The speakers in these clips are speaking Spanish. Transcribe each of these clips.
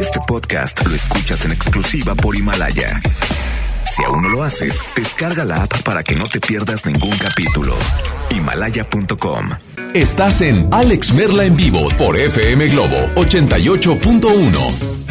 Este podcast lo escuchas en exclusiva por Himalaya. Si aún no lo haces, descarga la app para que no te pierdas ningún capítulo. Himalaya.com. Estás en Alex Merla en vivo por FM Globo 88.1.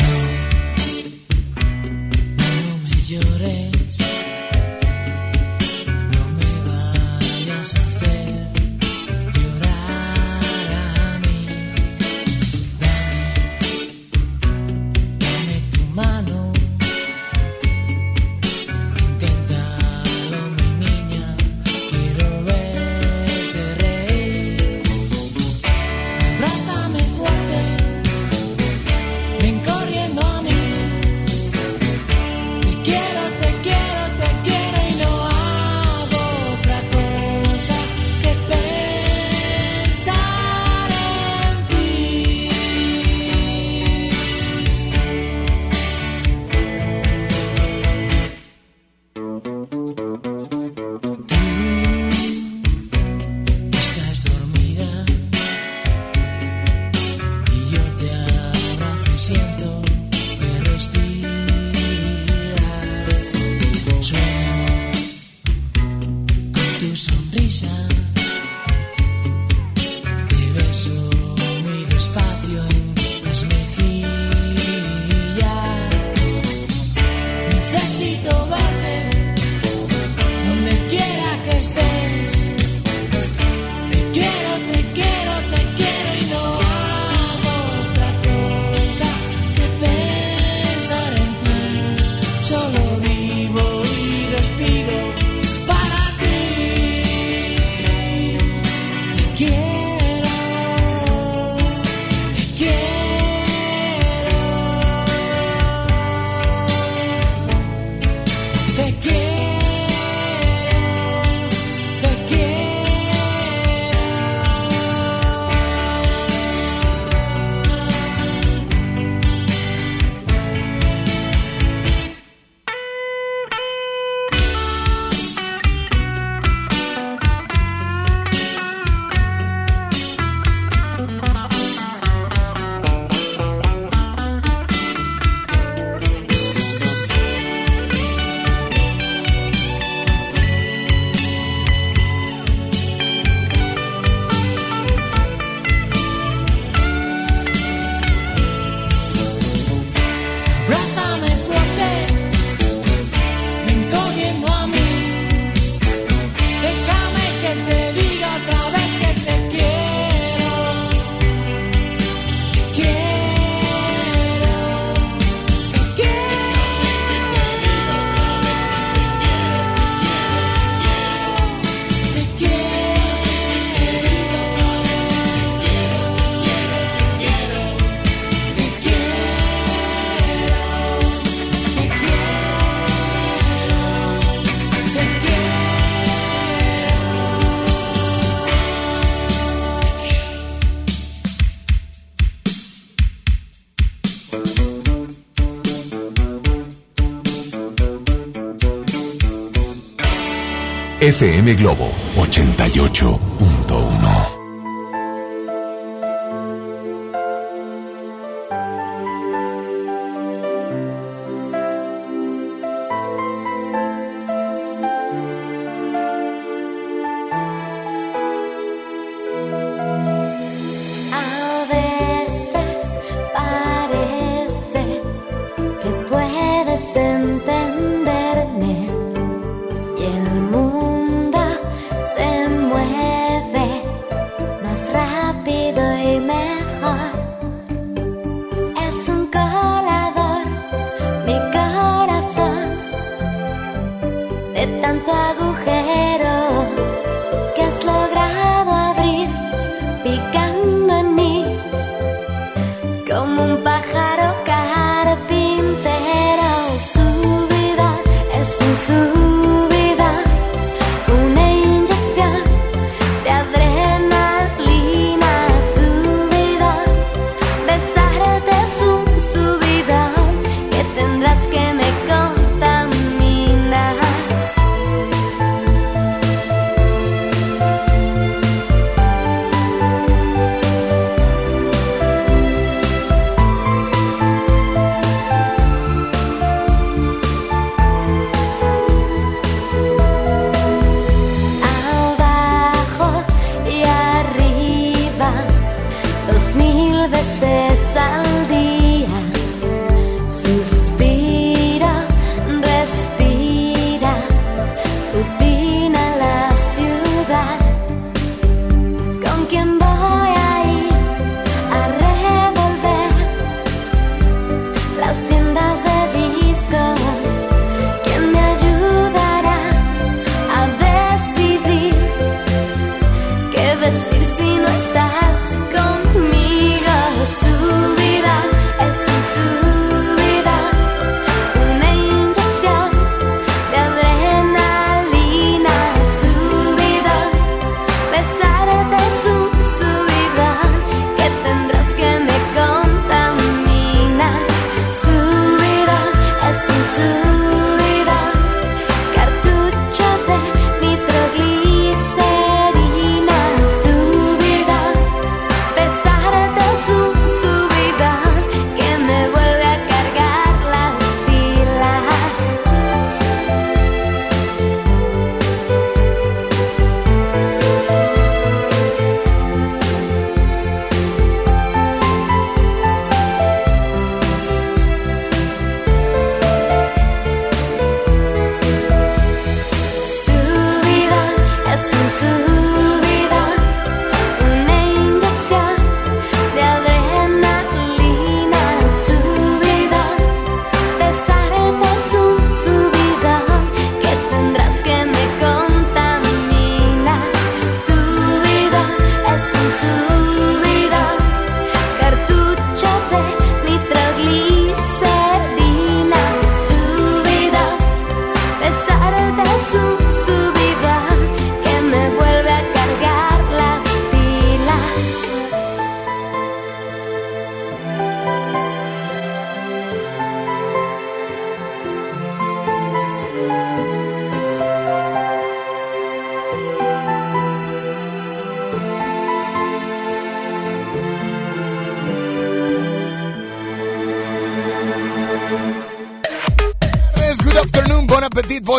FM Globo 88.1.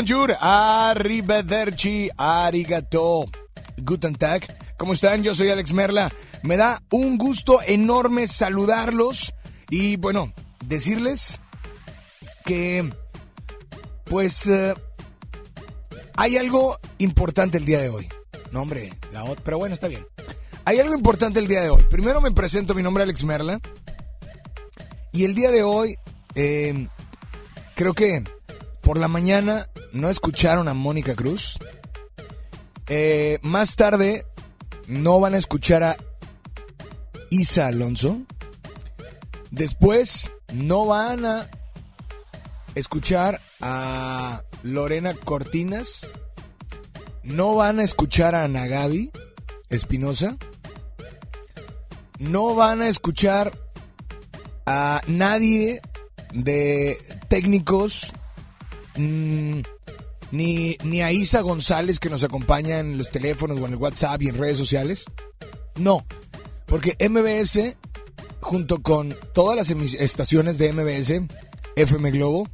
bonjour, arrivederci, arigato, guten tag. ¿Cómo están? Yo soy Alex Merla. Me da un gusto enorme saludarlos y bueno, decirles que pues eh, hay algo importante el día de hoy. No, hombre, la otra, pero bueno, está bien. Hay algo importante el día de hoy. Primero me presento, mi nombre es Alex Merla. Y el día de hoy, eh, creo que por la mañana no escucharon a Mónica Cruz. Eh, más tarde no van a escuchar a Isa Alonso. Después no van a escuchar a Lorena Cortinas. No van a escuchar a Ana Gaby Espinosa. No van a escuchar a nadie de técnicos mm, ni, ni a Isa González que nos acompaña en los teléfonos o en el WhatsApp y en redes sociales. No, porque MBS, junto con todas las estaciones de MBS, FM Globo,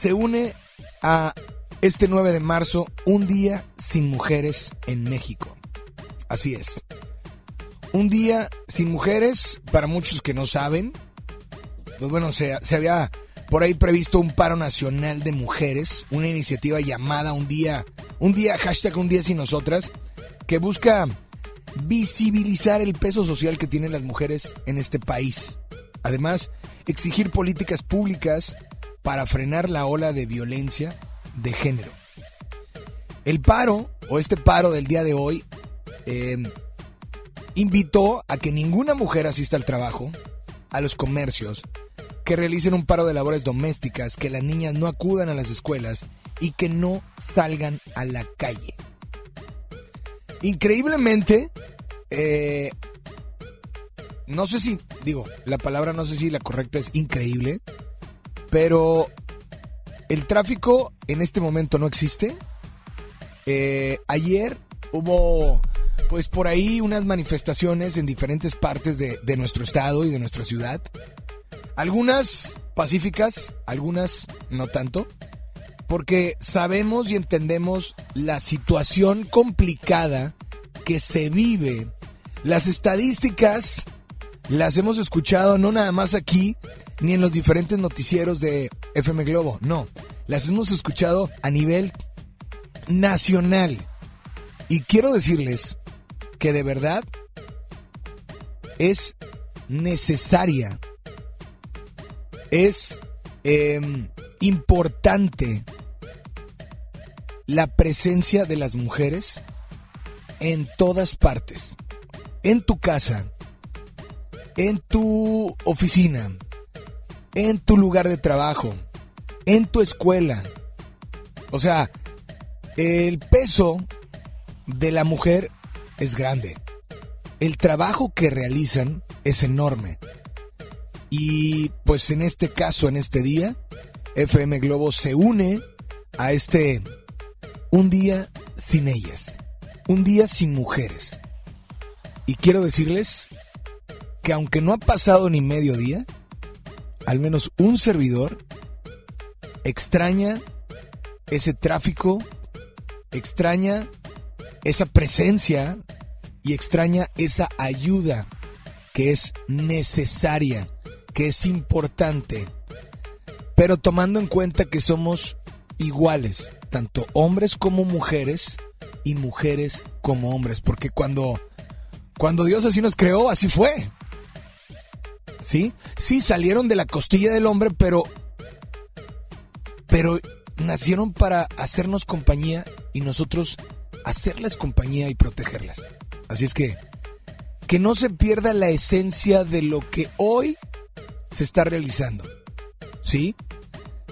se une a este 9 de marzo, un día sin mujeres en México. Así es. Un día sin mujeres, para muchos que no saben, pues bueno, se, se había por ahí previsto un paro nacional de mujeres, una iniciativa llamada Un día, un día, hashtag Un día sin nosotras, que busca visibilizar el peso social que tienen las mujeres en este país. Además, exigir políticas públicas para frenar la ola de violencia de género. El paro, o este paro del día de hoy, eh, invitó a que ninguna mujer asista al trabajo, a los comercios, que realicen un paro de labores domésticas, que las niñas no acudan a las escuelas y que no salgan a la calle. Increíblemente, eh, no sé si, digo, la palabra no sé si la correcta es increíble, pero el tráfico en este momento no existe. Eh, ayer hubo, pues por ahí, unas manifestaciones en diferentes partes de, de nuestro estado y de nuestra ciudad. Algunas pacíficas, algunas no tanto, porque sabemos y entendemos la situación complicada que se vive. Las estadísticas las hemos escuchado no nada más aquí, ni en los diferentes noticieros de FM Globo, no, las hemos escuchado a nivel nacional. Y quiero decirles que de verdad es necesaria es em, importante la presencia de las mujeres en todas partes. En tu casa, en tu oficina, en tu lugar de trabajo, en tu escuela. O sea, el peso de la mujer es grande. El trabajo que realizan es enorme. Y pues en este caso, en este día, FM Globo se une a este un día sin ellas, un día sin mujeres. Y quiero decirles que aunque no ha pasado ni medio día, al menos un servidor extraña ese tráfico, extraña esa presencia y extraña esa ayuda que es necesaria que es importante, pero tomando en cuenta que somos iguales, tanto hombres como mujeres y mujeres como hombres, porque cuando cuando Dios así nos creó, así fue. ¿Sí? Sí salieron de la costilla del hombre, pero pero nacieron para hacernos compañía y nosotros hacerles compañía y protegerlas. Así es que que no se pierda la esencia de lo que hoy se está realizando. ¿Sí?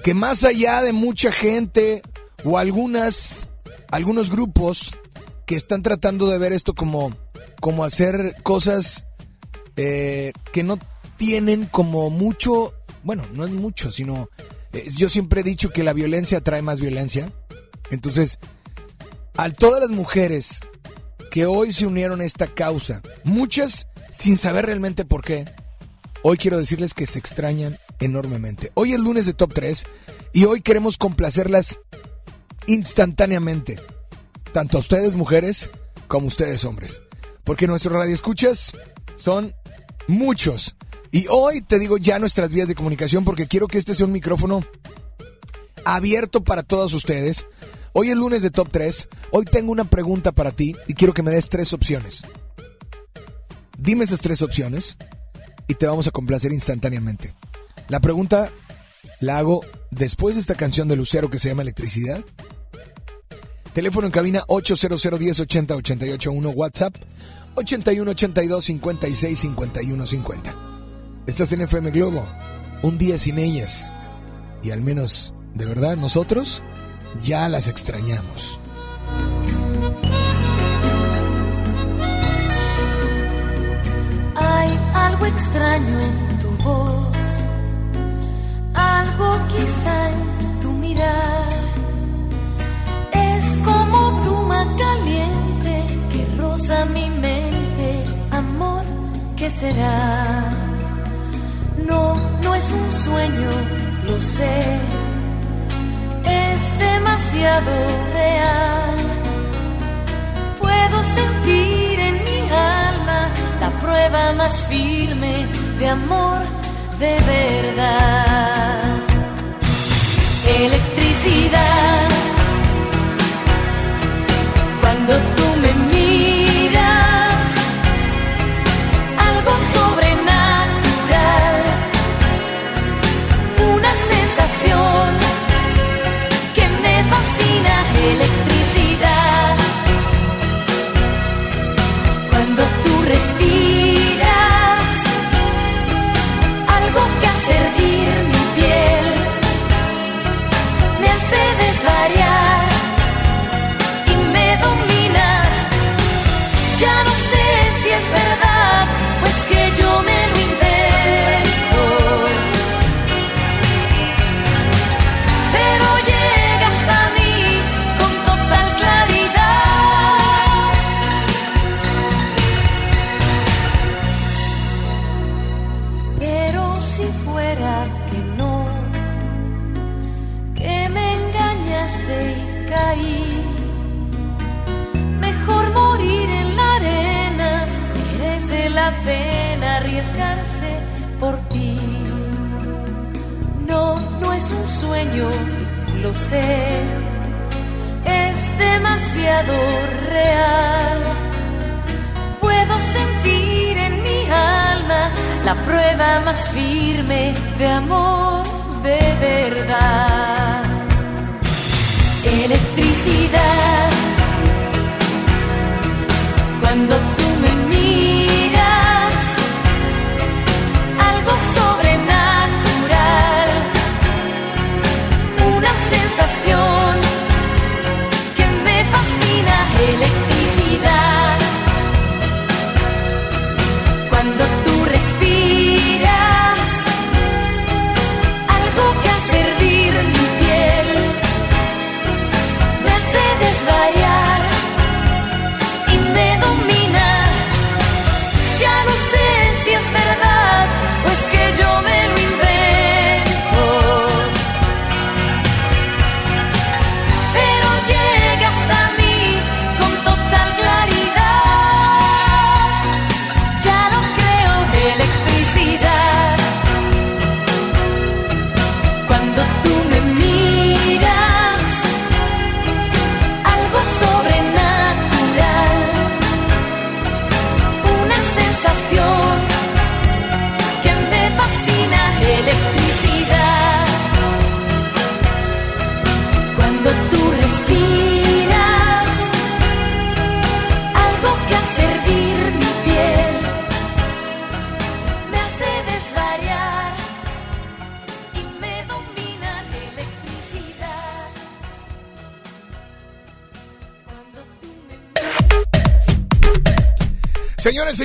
Que más allá de mucha gente o algunas algunos grupos que están tratando de ver esto como como hacer cosas eh, que no tienen como mucho, bueno, no es mucho, sino yo siempre he dicho que la violencia trae más violencia. Entonces, a todas las mujeres que hoy se unieron a esta causa, muchas sin saber realmente por qué, Hoy quiero decirles que se extrañan enormemente. Hoy es lunes de Top 3 y hoy queremos complacerlas instantáneamente. Tanto a ustedes mujeres como a ustedes hombres. Porque nuestros radioescuchas son muchos. Y hoy te digo ya nuestras vías de comunicación porque quiero que este sea un micrófono abierto para todos ustedes. Hoy es lunes de Top 3. Hoy tengo una pregunta para ti y quiero que me des tres opciones. Dime esas tres opciones y te vamos a complacer instantáneamente. La pregunta la hago después de esta canción de Lucero que se llama Electricidad. Teléfono en cabina 800 10 80 88 1 WhatsApp 81 82 56 51 50. Estás en FM Globo. Un día sin ellas. Y al menos, de verdad, nosotros ya las extrañamos. Algo extraño en tu voz algo quizá en tu mirar es como bruma caliente que roza mi mente, amor, ¿qué será? No, no es un sueño, lo sé, es demasiado real. Puedo sentir prueba más firme de amor de verdad. Electricidad. Cuando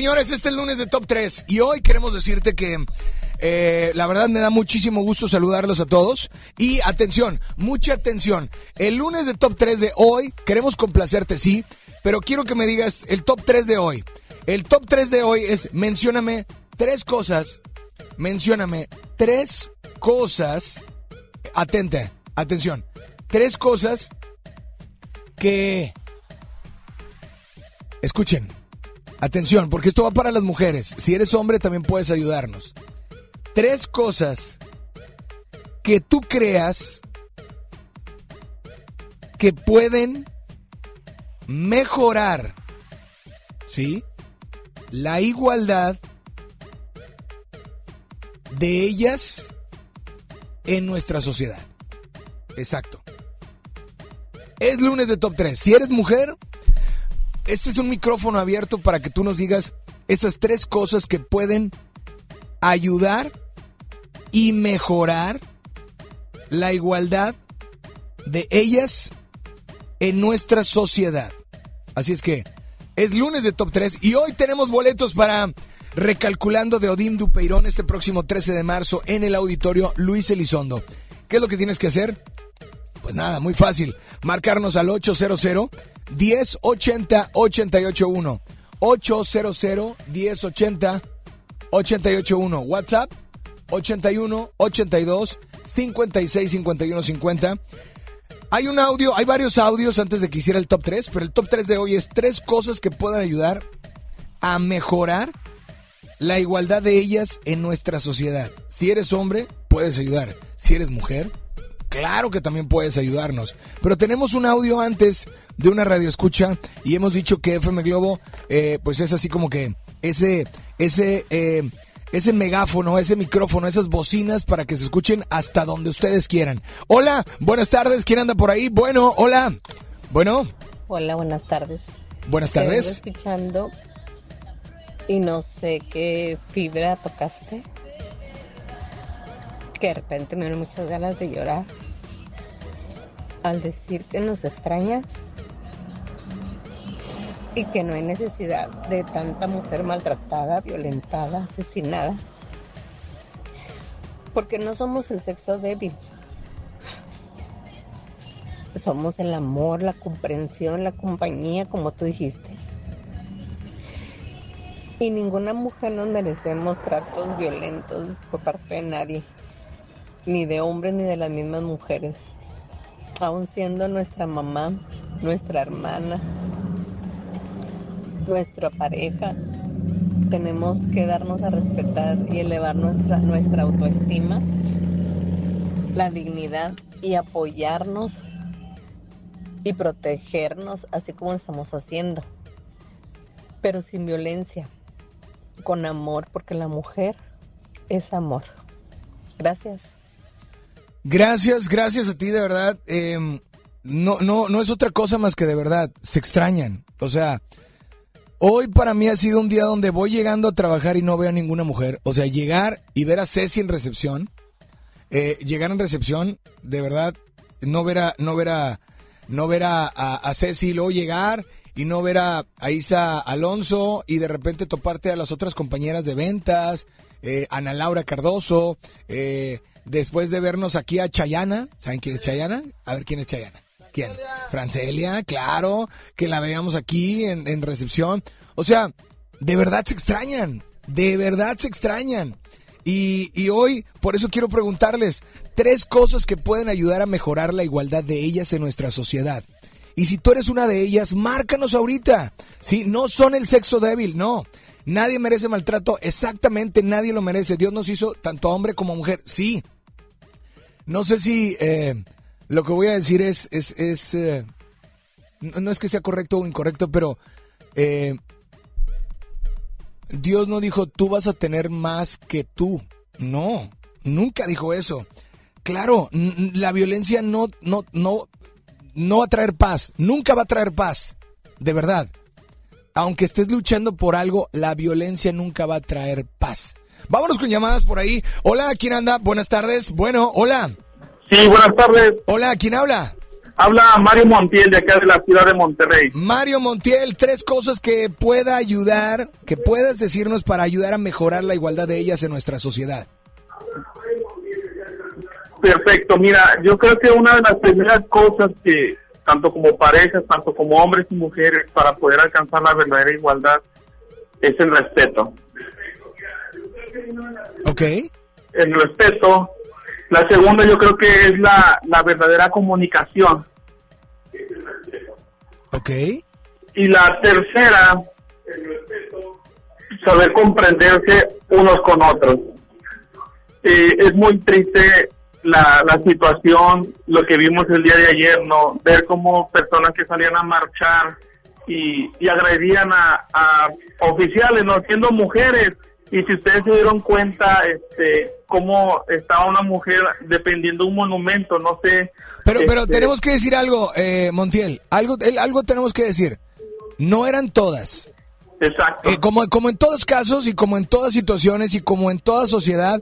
Señores, este es el lunes de Top 3 y hoy queremos decirte que eh, la verdad me da muchísimo gusto saludarlos a todos y atención, mucha atención. El lunes de Top 3 de hoy queremos complacerte, sí, pero quiero que me digas el Top 3 de hoy. El Top 3 de hoy es mencióname tres cosas, mencióname tres cosas, atente, atención, tres cosas que... Escuchen, atención, porque esto va para las mujeres. Si eres hombre también puedes ayudarnos. Tres cosas que tú creas que pueden mejorar, ¿sí? La igualdad de ellas en nuestra sociedad. Exacto. Es lunes de Top 3. Si eres mujer, este es un micrófono abierto para que tú nos digas esas tres cosas que pueden ayudar y mejorar la igualdad de ellas en nuestra sociedad. Así es que es lunes de Top 3 y hoy tenemos boletos para Recalculando de Odim Dupeirón este próximo 13 de marzo en el auditorio Luis Elizondo. ¿Qué es lo que tienes que hacer? Pues nada, muy fácil. Marcarnos al 800 1080 881. 800 1080 881. WhatsApp 81 82 56 51 50. Hay un audio, hay varios audios antes de que hiciera el top 3, pero el top 3 de hoy es tres cosas que puedan ayudar a mejorar la igualdad de ellas en nuestra sociedad. Si eres hombre, puedes ayudar. Si eres mujer, claro que también puedes ayudarnos. Pero tenemos un audio antes de una radio escucha y hemos dicho que FM Globo, eh, pues es así como que ese, ese, eh, ese megáfono, ese micrófono, esas bocinas para que se escuchen hasta donde ustedes quieran. Hola, buenas tardes, ¿quién anda por ahí? Bueno, hola. Bueno. Hola, buenas tardes. Buenas tardes. Estoy escuchando y no sé qué fibra tocaste. Que de repente me dan muchas ganas de llorar. Al decir que nos extrañas y que no hay necesidad de tanta mujer maltratada, violentada, asesinada. Porque no somos el sexo débil. Somos el amor, la comprensión, la compañía, como tú dijiste. Y ninguna mujer nos merecemos tratos violentos por parte de nadie, ni de hombres ni de las mismas mujeres, aun siendo nuestra mamá, nuestra hermana, nuestra pareja. Tenemos que darnos a respetar y elevar nuestra, nuestra autoestima, la dignidad y apoyarnos y protegernos así como estamos haciendo, pero sin violencia con amor, porque la mujer es amor. Gracias. Gracias, gracias a ti, de verdad. Em, no, no, no es otra cosa más que de verdad, se extrañan. O sea, hoy para mí ha sido un día donde voy llegando a trabajar y no veo a ninguna mujer. O sea, llegar y ver a Ceci en recepción, eh, llegar en recepción, de verdad, no ver a, no ver a, no ver a, a, a Ceci, luego llegar y no ver a, Isa Alonso y de repente toparte a las otras compañeras de ventas, eh, Ana Laura Cardoso, eh, después de vernos aquí a Chayana, ¿saben quién es Chayana? A ver quién es Chayana. ¿Quién? Francelia, claro, que la veíamos aquí en, recepción. O sea, de verdad se extrañan, de verdad se extrañan. Y, y, hoy, por eso quiero preguntarles tres cosas que pueden ayudar a mejorar la igualdad de ellas en nuestra sociedad. Y si tú eres una de ellas, márcanos ahorita. Sí, no son el sexo débil, no. Nadie merece maltrato, exactamente nadie lo merece. Dios nos hizo tanto hombre como mujer, sí. No sé si eh, lo que voy a decir es, es, es eh, no es que sea correcto o incorrecto, pero eh, Dios no dijo tú vas a tener más que tú. No, nunca dijo eso. Claro, la violencia no, no, no, no va a traer paz, nunca va a traer paz, de verdad. Aunque estés luchando por algo, la violencia nunca va a traer paz. Vámonos con llamadas por ahí. Hola, ¿quién anda? Buenas tardes. Bueno, hola. Sí, buenas tardes. Hola, ¿quién habla? Habla Mario Montiel de acá de la ciudad de Monterrey. Mario Montiel, tres cosas que pueda ayudar, que puedas decirnos para ayudar a mejorar la igualdad de ellas en nuestra sociedad. Perfecto, mira, yo creo que una de las primeras cosas que, tanto como parejas, tanto como hombres y mujeres, para poder alcanzar la verdadera igualdad, es el respeto. Ok. El respeto La segunda yo creo que es la, la verdadera comunicación. Ok. Y la tercera, saber comprenderse unos con otros. Eh, es muy triste la, la situación, lo que vimos el día de ayer, ¿no? Ver cómo personas que salían a marchar y, y agredían a, a oficiales, ¿no? Siendo mujeres. Y si ustedes se dieron cuenta, este, cómo estaba una mujer defendiendo un monumento, no sé. Pero, pero este, tenemos que decir algo, eh, Montiel. Algo, algo tenemos que decir. No eran todas. Exacto. Eh, como, como en todos casos y como en todas situaciones y como en toda sociedad,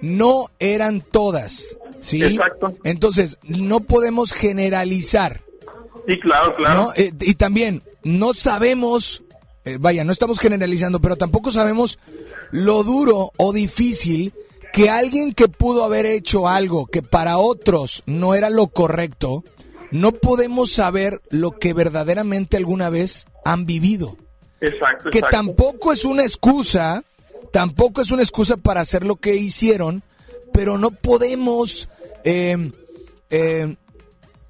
no eran todas. ¿Sí? Exacto. Entonces, no podemos generalizar. sí, claro, claro. ¿no? Eh, y también, no sabemos, eh, vaya, no estamos generalizando, pero tampoco sabemos lo duro o difícil que alguien que pudo haber hecho algo que para otros no era lo correcto, no podemos saber lo que verdaderamente alguna vez han vivido. Exacto, Que exacto. tampoco es una excusa, tampoco es una excusa para hacer lo que hicieron, pero no podemos eh, eh,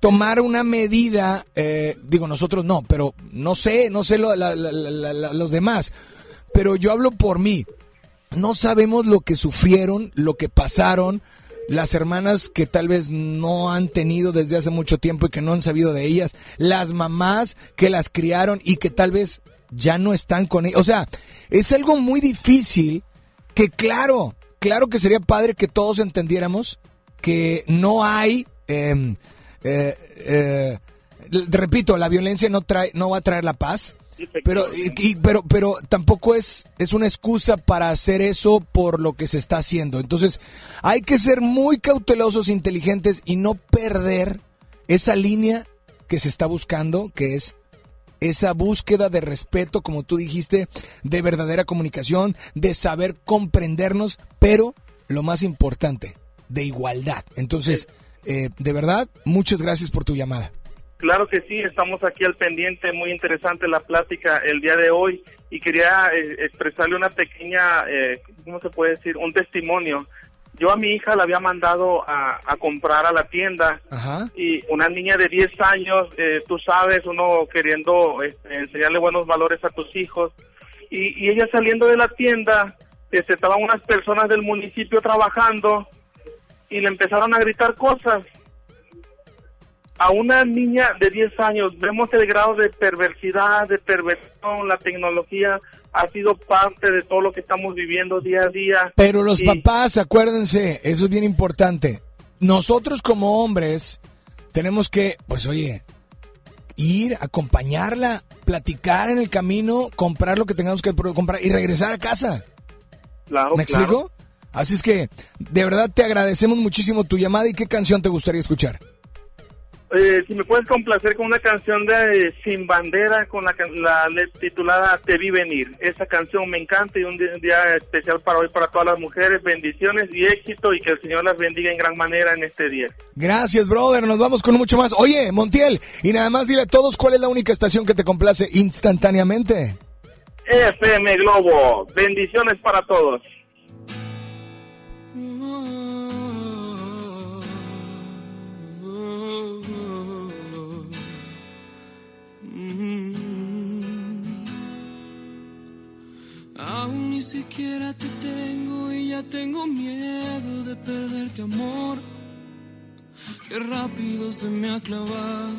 tomar una medida, eh, digo nosotros no, pero no sé, no sé lo- la- la- la- los demás, pero yo hablo por mí. No sabemos lo que sufrieron, lo que pasaron, las hermanas que tal vez no han tenido desde hace mucho tiempo y que no han sabido de ellas, las mamás que las criaron y que tal vez ya no están con ellas. O sea, es algo muy difícil que claro, claro que sería padre que todos entendiéramos que no hay, eh, eh, eh, repito, la violencia no trae, no va a traer la paz. Pero, y- pero, pero tampoco es, es una excusa para hacer eso por lo que se está haciendo. Entonces, hay que ser muy cautelosos, inteligentes y no perder esa línea que se está buscando, que es esa búsqueda de respeto, como tú dijiste, de verdadera comunicación, de saber comprendernos, pero lo más importante, de igualdad. Entonces, eh, de verdad, muchas gracias por tu llamada. Claro que sí, estamos aquí al pendiente, muy interesante la plática el día de hoy y quería eh, expresarle una pequeña, eh, ¿cómo se puede decir? Un testimonio. Yo a mi hija la había mandado a, a comprar a la tienda Ajá. y una niña de 10 años, eh, tú sabes, uno queriendo este, enseñarle buenos valores a tus hijos y, y ella saliendo de la tienda, este, estaban unas personas del municipio trabajando y le empezaron a gritar cosas a una niña de 10 años, vemos el grado de perversidad, de perversión, la tecnología ha sido parte de todo lo que estamos viviendo día a día. Pero los Y- papás, acuérdense, eso es bien importante. Nosotros como hombres tenemos que, pues oye, ir, acompañarla, platicar en el camino, comprar lo que tengamos que comprar y regresar a casa. Claro, ¿Me claro. Así es que, de verdad te agradecemos muchísimo tu llamada y qué canción te gustaría escuchar. Eh, si me puedes complacer con una canción de eh, Sin Bandera, con la, la titulada Te vi venir. Esa canción me encanta y un día, un día especial para hoy para todas las mujeres. Bendiciones y éxito y que el Señor las bendiga en gran manera en este día. Gracias, brother. Nos vamos con mucho más. Oye, Montiel, y nada más dile a todos cuál es la única estación que te complace instantáneamente. FM Globo, bendiciones para todos. Aún ni siquiera te tengo y ya tengo miedo de perderte amor. Qué rápido se me ha clavado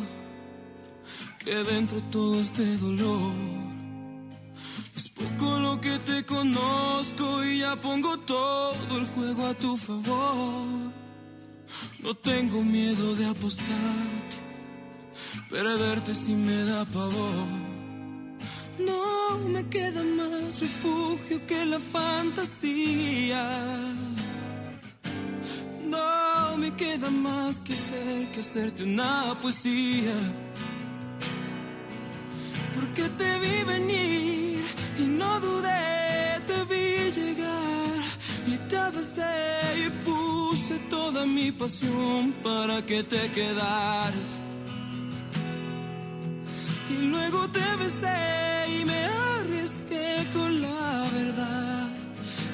que dentro todo este dolor. Es poco lo que te conozco y ya pongo todo el juego a tu favor. No tengo miedo de apostarte, perderte si me da pavor. No me queda más refugio que la fantasía. No me queda más que hacer que hacerte una poesía. Porque te vi venir y no dudé, te vi llegar y te abracé y puse toda mi pasión para que te quedaras. Y luego te besé y me arriesgué con la verdad.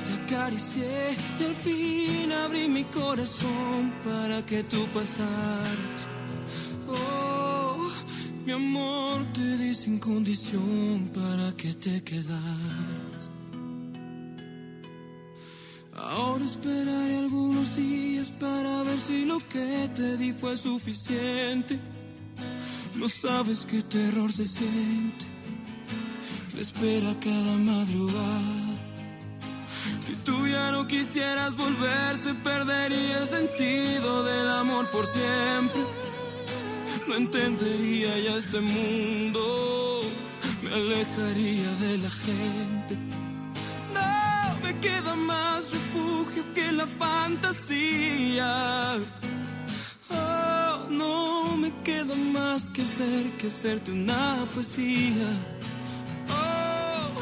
Te acaricié y al fin abrí mi corazón para que tú pasaras. Oh, mi amor te di sin condición para que te quedaras. Ahora esperaré algunos días para ver si lo que te di fue suficiente. No sabes qué terror se siente. Te espera cada madrugada. Si tú ya no quisieras volver, se perdería el sentido del amor por siempre. No entendería ya este mundo, me alejaría de la gente. No me queda más refugio que la fantasía. Que ser que hacerte una poesía. Oh,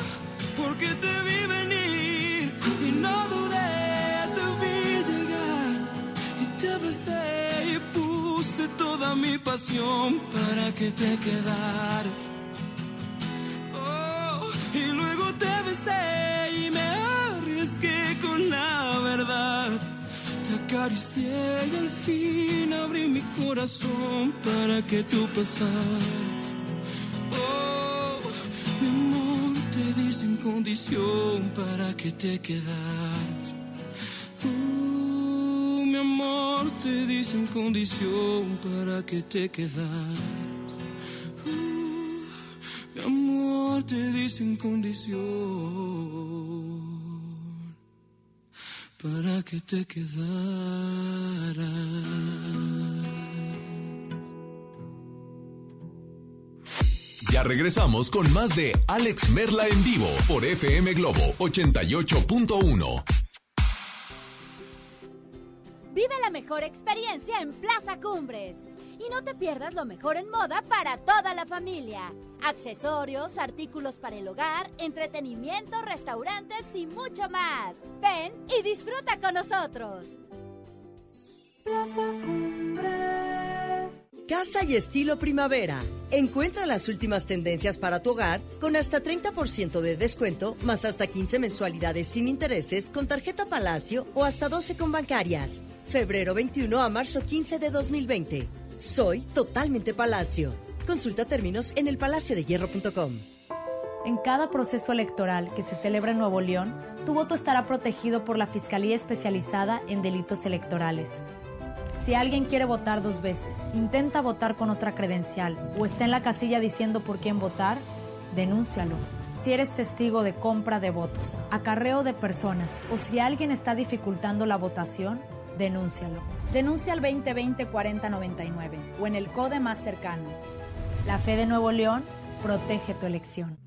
porque te vi venir y no dudé, te vi llegar y te abracé y puse toda mi pasión para que te quedaras. Oh, y luego te besé acaricié y al fin abrí mi corazón para que tú pasaras. Oh, mi amor, te di sin condición para que te quedaras. Uh, mi amor, te di sin condición para que te quedaras. Uh, mi amor, te di sin condición para que te quedaras. Ya regresamos con más de Alex Merla en vivo por FM Globo 88.1. Vive la mejor experiencia en Plaza Cumbres. Y no te pierdas lo mejor en moda para toda la familia. Accesorios, artículos para el hogar, entretenimiento, restaurantes y mucho más. Ven y disfruta con nosotros. Plaza Cumbres. Casa y estilo primavera. Encuentra las últimas tendencias para tu hogar con hasta 30% de descuento, más hasta 15 mensualidades sin intereses con tarjeta Palacio o hasta 12 con bancarias. Febrero 21 a marzo 15 de 2020. Soy totalmente Palacio. Consulta términos en elpalaciodehierro.com. En cada proceso electoral que se celebra en Nuevo León, tu voto estará protegido por la Fiscalía Especializada en Delitos Electorales. Si alguien quiere votar dos veces, intenta votar con otra credencial o está en la casilla diciendo por quién votar, denúncialo. Si eres testigo de compra de votos, acarreo de personas o si alguien está dificultando la votación, denúncialo. Denuncia al 2020-4099 o en el CODE más cercano. La fe de Nuevo León protege tu elección.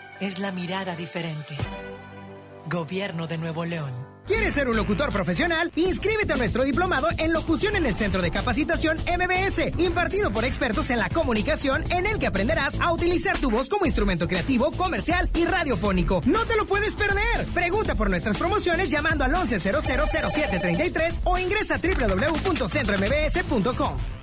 es la mirada diferente. Gobierno de Nuevo León. ¿Quieres ser un locutor profesional? Inscríbete a nuestro diplomado en locución en el Centro de Capacitación MBS, impartido por expertos en la comunicación, en el que aprenderás a utilizar tu voz como instrumento creativo, comercial y radiofónico. ¡No te lo puedes perder! Pregunta por nuestras promociones llamando al 11000733 o ingresa a www.centrombs.com.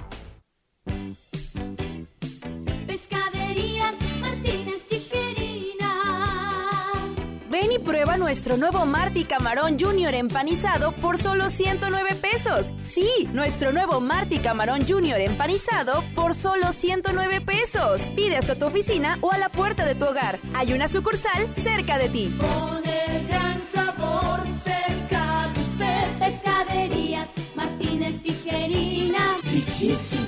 y prueba nuestro nuevo Marty Camarón Junior empanizado por solo 109 pesos. Sí, nuestro nuevo Marty Camarón Junior empanizado por solo 109 pesos. Pide hasta tu oficina o a la puerta de tu hogar. Hay una sucursal cerca de ti. Con el gran sabor cerca de usted. Pescaderías Martínez Tijerina. Riquísimo.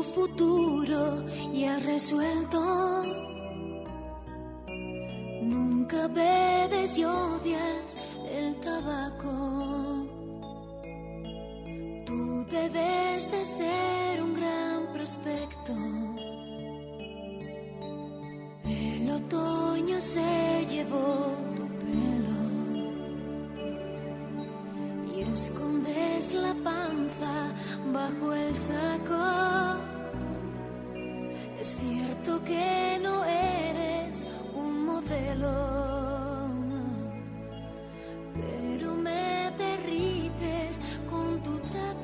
Tu futuro ya resuelto. Nunca bebes y odias el tabaco. Tú debes de ser un gran prospecto. El otoño se llevó tu pelo escondes la panza bajo el saco. Es cierto que no eres un modelo, pero me derrites con tu trato.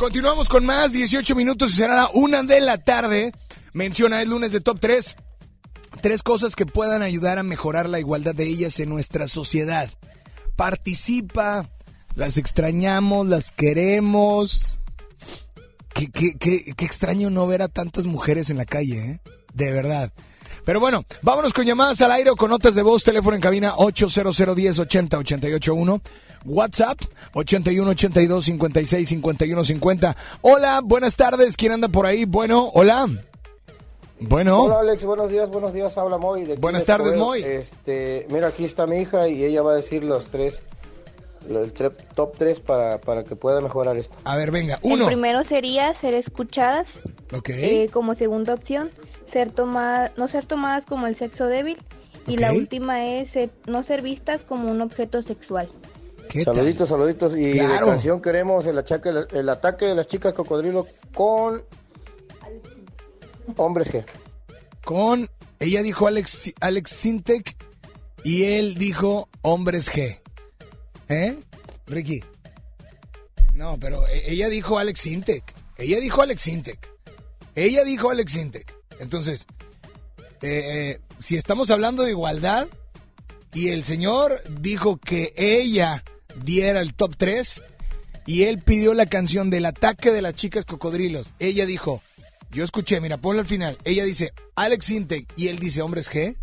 Continuamos con más, 18 minutos y será la una de la tarde. Menciona el lunes de Top 3. Tres cosas que puedan ayudar a mejorar la igualdad de ellas en nuestra sociedad. Participa, las extrañamos, las queremos. Qué, extraño no ver a tantas mujeres en la calle, ¿eh? De verdad. Pero bueno, vámonos con llamadas al aire o con notas de voz, teléfono en cabina 800 10 80 881, WhatsApp 81 82 56 51 50. Hola, buenas tardes, ¿quién anda por ahí? Bueno, hola. Bueno. Hola Alex, buenos días, buenos días, habla Moy. de Buenas de tardes. Moy. Este, mira, aquí está mi hija y ella va a decir los tres, el tre- top tres para, para que pueda mejorar esto. A ver, venga, El primero sería ser escuchadas. Ok. Eh, como segunda opción, ser toma- no ser tomadas como el sexo débil. Y la última es eh, no ser vistas como un objeto sexual. Saluditos, saluditos. Y Claro. de canción queremos el, achaque, el ataque de las chicas cocodrilo con hombres G. Con, ella dijo Alex, Alex Sintek y él dijo Hombres G. ¿Eh? Ricky. No, pero e- ella dijo Alex Sintek. Ella dijo Alex Sintek. Ella dijo Alex Sintek. Entonces, eh, eh, si estamos hablando de igualdad y el señor dijo que ella diera el top 3 y él pidió la canción del ataque de las chicas cocodrilos, ella dijo, yo escuché, mira, ponlo al final, ella dice Alex Intec y él dice hombres G,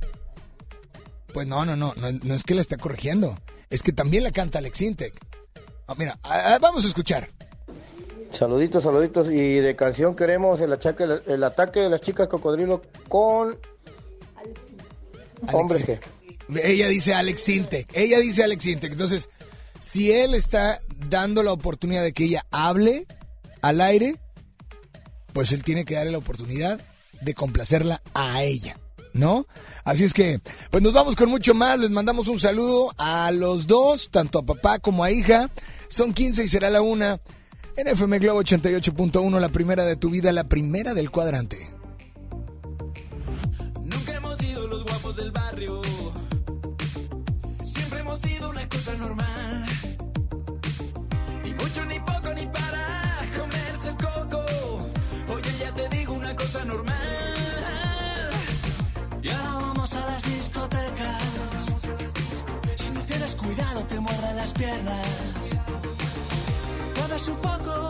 pues no, no, no, no, no es que la esté corrigiendo, es que también la canta Alex Intec. Ah, mira, ah, ah, vamos a escuchar. Saluditos, saluditos. Y de canción queremos el, achaque, el ataque de las chicas cocodrilo con hombres G. Ella dice Alex Intec. Ella dice Alex Intec. Entonces, si él está dando la oportunidad de que ella hable al aire, pues él tiene que darle la oportunidad de complacerla a ella, ¿no? Así es que, pues nos vamos con mucho más. Les mandamos un saludo a los dos, tanto a papá como a hija. Son 15 y será la una. En FM Globo 88.1, la primera de tu vida, la primera del cuadrante. Nunca hemos sido los guapos del barrio. Siempre hemos sido una cosa normal. Ni mucho, ni poco, ni para comerse el coco. Oye, ya te digo una cosa normal. Y ahora vamos a las discotecas. Si no tienes cuidado, te muerden las piernas. Bebes un poco,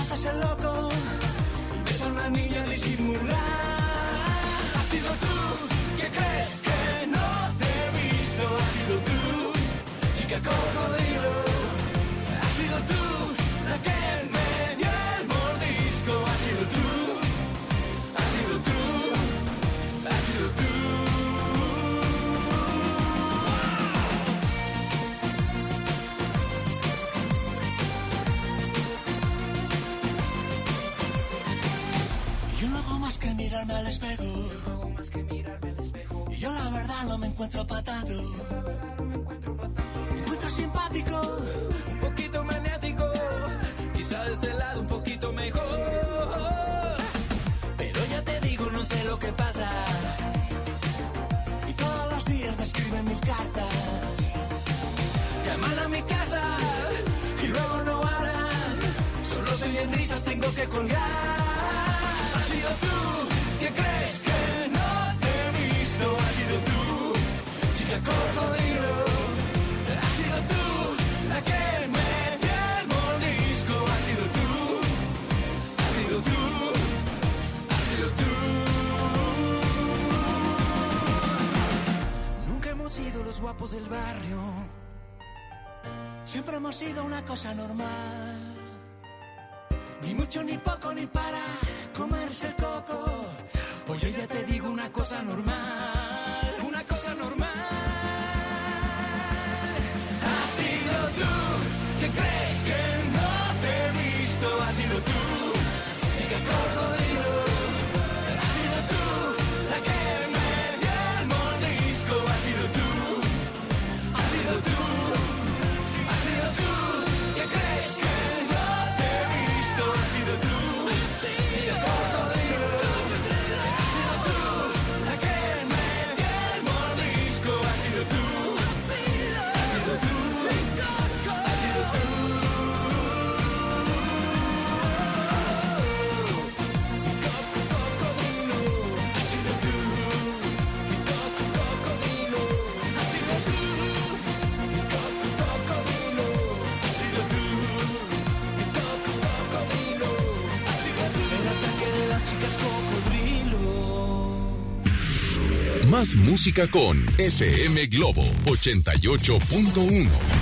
haces el loco. Ves a una niña disimular. Has sido tú que crees que no te he visto. Has sido tú, chica cocodrilo. Has sido tú al espejo. Y yo la verdad no me encuentro patado. Me encuentro simpático, un poquito maniático. Quizá de este lado un poquito mejor. Pero ya te digo, no sé lo que pasa. Y todos los días me escriben mil cartas. Llaman a mi casa y luego no hablan. Solo se oyen risas, tengo que colgar. Has sido tú Siempre hemos sido una cosa normal. Ni mucho, ni poco, ni para comerse el coco. Oye, ya te digo una cosa normal. Música con FM Globo 88.1.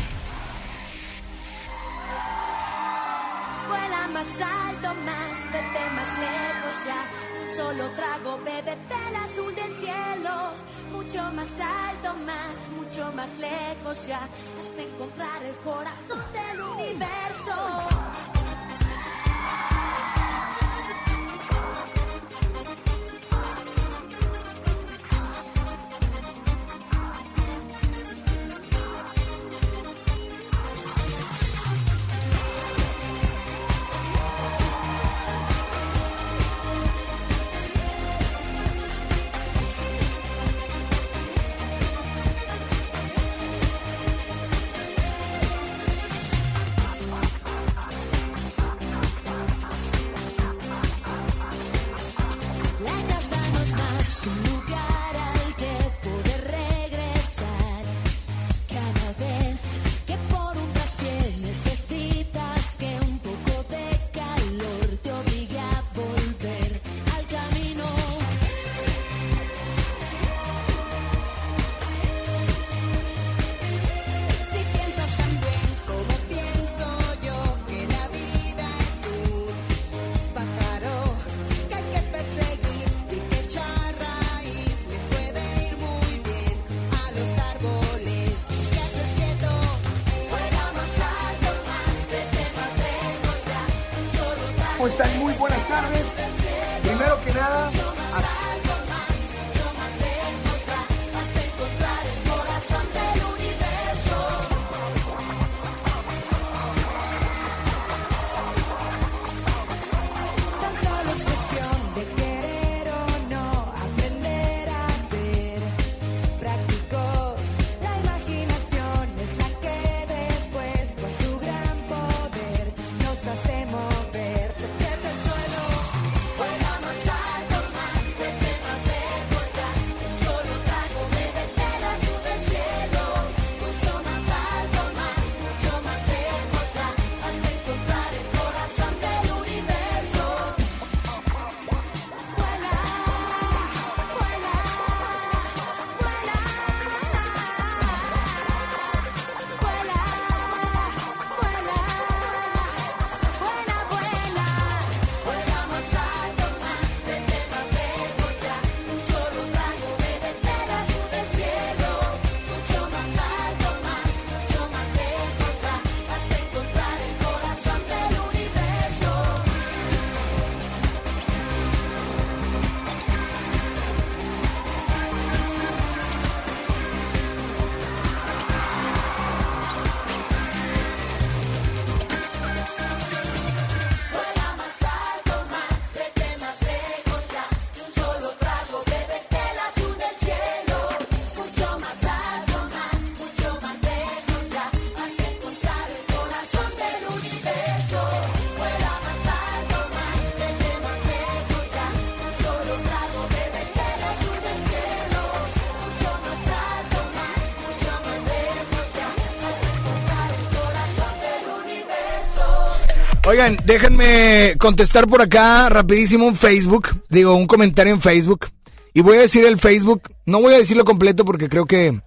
Oigan, déjenme contestar por acá rapidísimo un Facebook, digo, un comentario en Facebook. Y voy a decir el Facebook, no voy a decirlo completo porque creo que,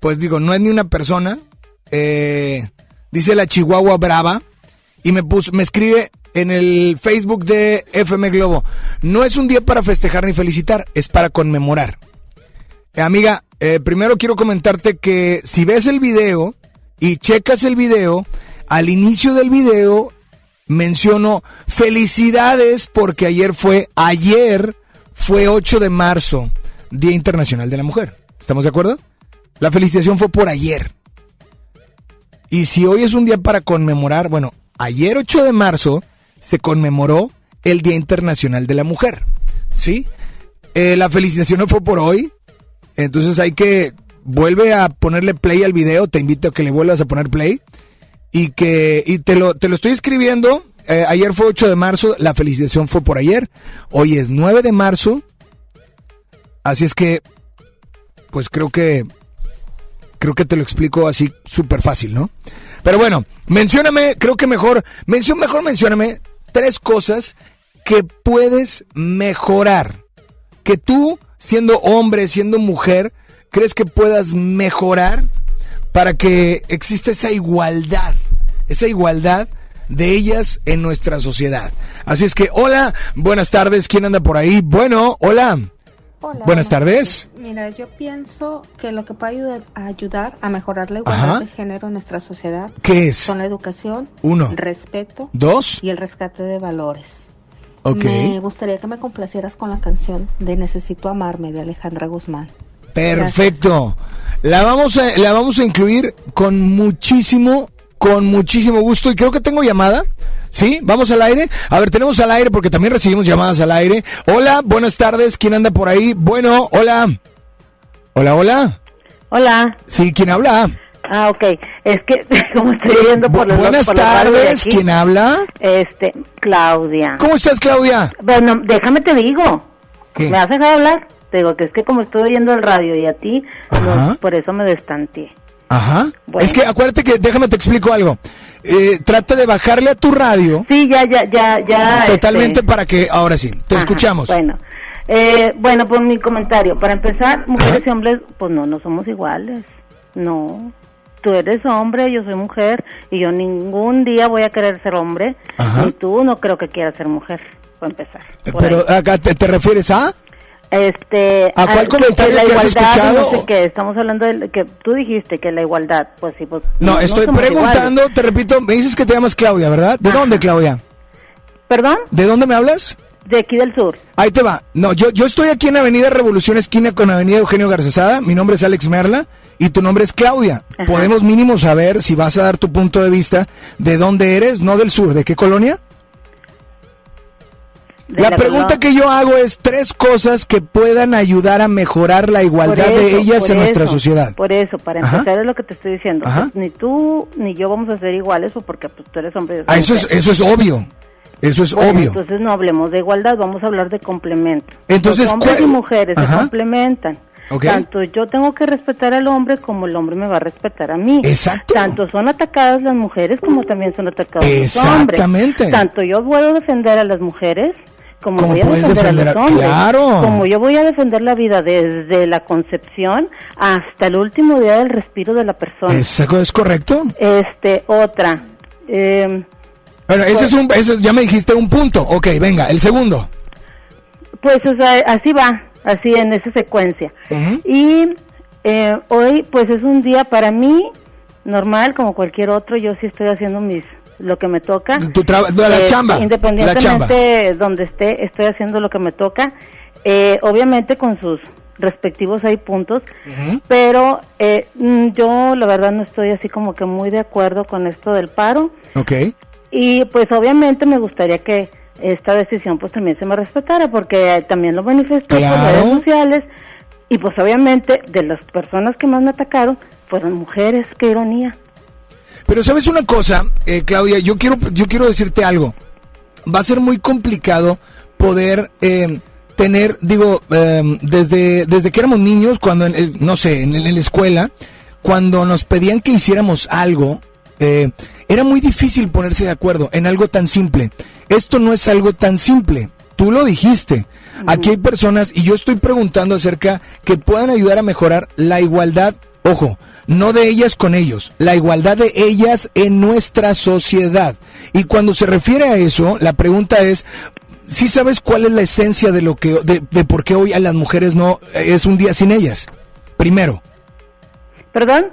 pues digo, no es ni una persona. Eh, dice la Chihuahua Brava y me puso, me escribe en el Facebook de FM Globo. No es un día para festejar ni felicitar, es para conmemorar. Eh, amiga, eh, primero quiero comentarte que si ves el video y checas el video, al inicio del video menciono felicidades porque ayer fue, ayer fue 8 de marzo, Día Internacional de la Mujer. ¿Estamos de acuerdo? La felicitación fue por ayer. Y si hoy es un día para conmemorar, bueno, ayer 8 de marzo se conmemoró el Día Internacional de la Mujer. ¿Sí? Eh, la felicitación no fue por hoy. Entonces hay que vuelve a ponerle play al video. Te invito a que le vuelvas a poner play. Y que y te, lo, te lo estoy escribiendo. Eh, ayer fue 8 de marzo. La felicitación fue por ayer. Hoy es 9 de marzo. Así es que, pues creo que creo que te lo explico así súper fácil, ¿no? Pero bueno, mencióname, creo que mejor, mención, mejor mencióname tres cosas que puedes mejorar. Que tú siendo hombre, siendo mujer, crees que puedas mejorar para que exista esa igualdad, esa igualdad de ellas en nuestra sociedad? Así es que, hola, buenas tardes, ¿quién anda por ahí? Bueno, hola. Hola, Buenas tardes. Mira, yo pienso que lo que puede ayudar a, ayudar a mejorar la igualdad Ajá. de género en nuestra sociedad ¿Qué es? son la educación, Uno. respeto Dos. y el rescate de valores. Ok. Me gustaría que me complacieras con la canción de Necesito amarme de Alejandra Guzmán. Perfecto. La vamos a, la vamos a incluir con muchísimo, con muchísimo gusto. Y creo que tengo llamada. ¿Sí? ¿Vamos al aire? A ver, tenemos al aire porque también recibimos llamadas al aire. Hola, buenas tardes. ¿Quién anda por ahí? Bueno, hola. Hola, hola. Hola. Sí, ¿quién habla? Ah, ok. Es que como estoy yendo por los buenas por tardes. ¿Quién habla? Este, Claudia. ¿Cómo estás, Claudia? Bueno, déjame te digo. ¿Qué? ¿Me has dejado hablar? Te digo que es que como estoy oyendo el radio y a ti, no, por eso me destanteé. Ajá. Es que acuérdate que, déjame te explico algo. Eh, trata de bajarle a tu radio. Sí, ya, ya, ya, ya. Totalmente este, para que, ahora sí, te ajá, escuchamos. Bueno. Eh, bueno, por mi comentario. Para empezar, mujeres y hombres, pues no, no somos iguales. No. Tú eres hombre, yo soy mujer, y yo ningún día voy a querer ser hombre, Ajá. ni tú no creo que quieras ser mujer, para empezar. por Pero acá te, te refieres a... Este, ¿A cuál comentario que has escuchado? No sé qué, estamos hablando de que tú dijiste que la igualdad, pues sí, pues No, estoy preguntando, iguales. te repito, me dices que te llamas Claudia, ¿verdad? ¿De dónde, Claudia? ¿Perdón? ¿De dónde me hablas? De aquí del sur. Ahí te va. No, yo, yo estoy aquí en Avenida Revolución, esquina con Avenida Eugenio Garcesada. Mi nombre es Alex Merla y tu nombre es Claudia. Ajá. Podemos mínimo saber si vas a dar tu punto de vista de dónde eres, no del sur. ¿De qué colonia? La la pregunta que yo hago es tres cosas que puedan ayudar a mejorar la igualdad de ellas en nuestra sociedad. Por eso, para Ajá. empezar es lo que te estoy diciendo. Pues, ni tú ni yo vamos a ser iguales, pues, porque pues, tú eres hombre. yo soy Ah, eso es, eso es obvio. Eso es Bueno, obvio. Entonces no hablemos de igualdad, vamos a hablar de complemento. Entonces, Los hombres ¿cuál- y mujeres Ajá. se complementan. Tanto yo tengo que respetar al hombre como el hombre me va a respetar a mí. Exacto. Tanto son atacadas las mujeres como también son atacados los hombres. Exactamente. Tanto yo puedo defender a las mujeres como voy a puedes defender, defender a los hombres. claro. Como yo voy a defender la vida desde la concepción hasta el último día del respiro de la persona. ¿Eso es correcto? Este, otra. Eh, Bueno, ese es un, ese- ya me dijiste un punto. Ok, venga, el segundo. Pues o sea, así va, así en esa secuencia. Y eh, hoy pues es un día para mí normal como cualquier otro, yo sí estoy haciendo mis lo que me toca. Tu traba- la Eh, chamba, Independientemente donde esté, estoy haciendo lo que me toca. Eh, obviamente con sus respectivos hay puntos, pero eh, mm, yo la verdad no estoy así como que muy de acuerdo con esto del paro. Ok. Y pues obviamente me gustaría que esta decisión pues también se me respetara porque eh, también lo manifestó Claro. por redes sociales y pues obviamente de las personas que más me atacaron fueron mujeres, qué ironía. Pero sabes una cosa, eh, Claudia, yo quiero, yo quiero decirte algo. Va a ser muy complicado poder eh, tener, digo, eh, desde, desde que éramos niños, cuando, en el- no sé, en, en la escuela, cuando nos pedían que hiciéramos algo, eh, era muy difícil ponerse de acuerdo en algo tan simple. Esto no es algo tan simple. Tú lo dijiste. Aquí hay personas, y yo estoy preguntando acerca que puedan ayudar a mejorar la igualdad, ojo, no de ellas con ellos, la igualdad de ellas en nuestra sociedad. Y cuando se refiere a eso, la pregunta es, ¿sí sabes cuál es la esencia de lo que, de, de por qué hoy a las mujeres no es un día sin ellas? Primero. ¿Perdón?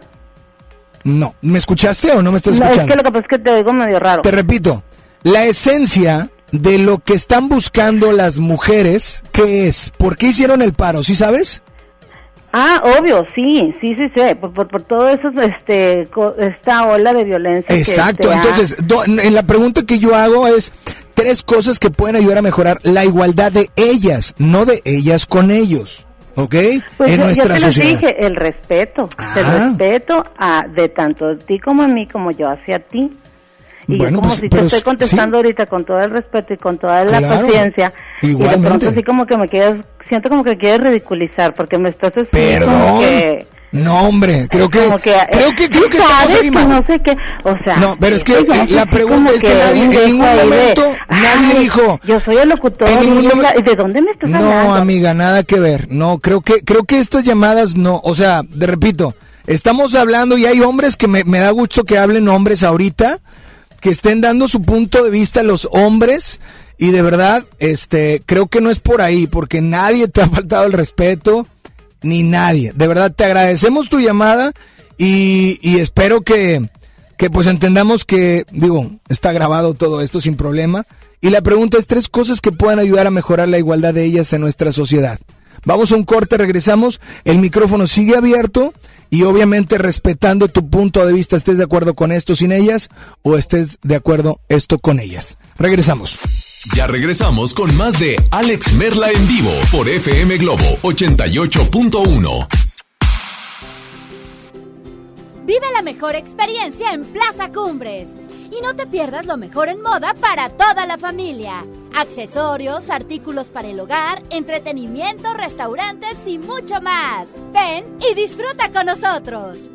No, ¿me escuchaste o no me estás No, es escuchando? que lo que pasa es que te oigo medio raro. Te repito, la esencia de lo que están buscando las mujeres, ¿qué es? ¿Por qué hicieron el paro? ¿Sí sabes? Ah, obvio, sí, sí, sí, sí, por, por, por todo eso, este, esta ola de violencia. Exacto, entonces, do- en la pregunta que yo hago es tres cosas que pueden ayudar a mejorar la igualdad de ellas, no de ellas con ellos, ¿ok? Pues en yo, yo nuestra te les sociedad. dije, el respeto, el Ah. respeto a, de tanto de ti como a mí, como yo hacia ti. Y Bueno, yo como pues, si te estoy sí. contestando ahorita con todo el respeto y con toda la Claro, paciencia, y de igualmente. pronto así como que me quieres, siento como que quieres ridiculizar, porque me estás Perdón. que No, hombre, creo que, que, creo que, creo que ¿sabes estamos ahí que mal. no sé qué, o sea, No, pero es que la pregunta es que nadie- un en ningún ahí de, momento nadie "Ay, dijo, Yo soy el locutor, en ningún ¿de dónde me estás No, hablando? amiga, nada que ver. No, creo que creo que estas llamadas no, o sea, te repito, estamos hablando y hay hombres que me, me da gusto que hablen hombres ahorita, que estén dando su punto de vista los hombres y de verdad, este, creo que no es por ahí, porque nadie te ha faltado el respeto, ni nadie. De verdad, te agradecemos tu llamada y, espero que, que pues entendamos que, digo, está grabado todo esto sin problema. Y la pregunta es tres cosas que puedan ayudar a mejorar la igualdad de ellas en nuestra sociedad. Vamos a un corte, regresamos, el micrófono sigue abierto y obviamente respetando tu punto de vista, estés de acuerdo con esto sin ellas o estés de acuerdo esto con ellas. Regresamos. Ya regresamos con más de Alex Merla en vivo por FM Globo 88.1. Vive la mejor experiencia en Plaza Cumbres. Y no te pierdas lo mejor en moda para toda la familia. Accesorios, artículos para el hogar, entretenimiento, restaurantes y mucho más. Ven y disfruta con nosotros.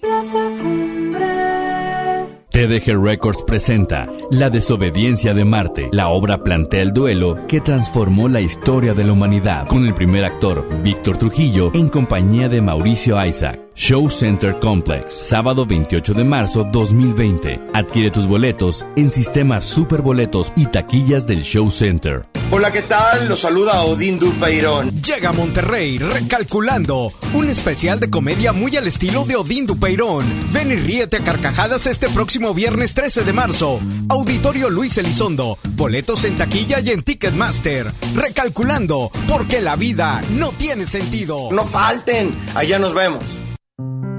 Plaza Cumbres. TDG Records presenta La desobediencia de Marte. La obra plantea el duelo que transformó la historia de la humanidad con el primer actor, Víctor Trujillo, en compañía de Mauricio Isaac. Show Center Complex, sábado 28 de marzo 2020. Adquiere tus boletos en sistemas Superboletos y taquillas del Show Center. Hola, ¿qué tal? Los saluda Odín Dupeirón. Llega a Monterrey recalculando un especial de comedia muy al estilo de Odín Dupeirón. Ven y ríete a carcajadas este próximo viernes 13 de marzo. Auditorio Luis Elizondo. Boletos en taquilla y en Ticketmaster. Recalculando porque la vida no tiene sentido. No falten, allá nos vemos.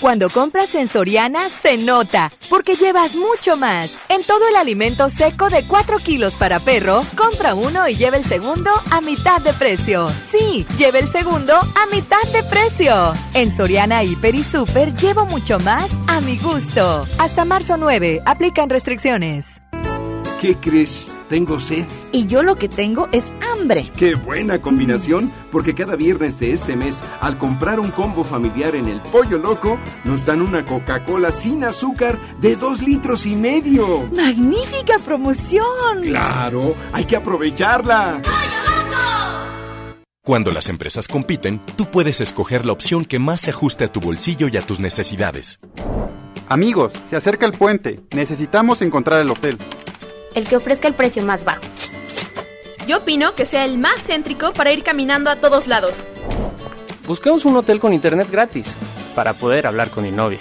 Cuando compras en Soriana, se nota, porque llevas mucho más. En todo el alimento seco de 4 kilos para perro, compra uno y lleva el segundo a mitad de precio. Sí, lleva el segundo a mitad de precio. En Soriana Hiper y Super llevo mucho más a mi gusto. Hasta marzo 9, aplican restricciones. ¿Qué crees? Tengo sed. Y yo lo que tengo es hambre. ¡Qué buena combinación! Porque cada viernes de este mes, al comprar un combo familiar en el Pollo Loco, nos dan una Coca-Cola sin azúcar de dos litros y medio. ¡Magnífica promoción! ¡Claro! ¡Hay que aprovecharla! Cuando las empresas compiten, tú puedes escoger la opción que más se ajuste a tu bolsillo y a tus necesidades. Amigos, se acerca el puente. Necesitamos encontrar el hotel. El que ofrezca el precio más bajo. Yo opino que sea el más céntrico para ir caminando a todos lados. Buscamos un hotel con internet gratis para poder hablar con mi novia.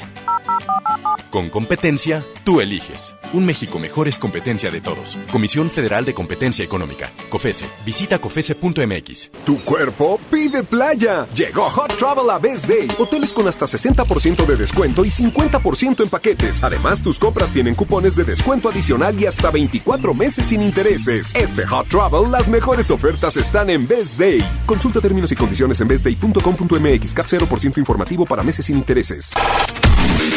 Con competencia, tú eliges. Un México mejor es competencia de todos. Comisión Federal de Competencia Económica. COFESE. Visita COFESE.mx. Tu cuerpo pide playa. Llegó Hot Travel a Best Day. Hoteles con hasta 60% de descuento y 50% en paquetes. Además, tus compras tienen cupones de descuento adicional y hasta 24 meses sin intereses. Este Hot Travel, las mejores ofertas están en Best Day. Consulta términos y condiciones en bestday.com.mx. CAP 0% informativo para meses sin intereses.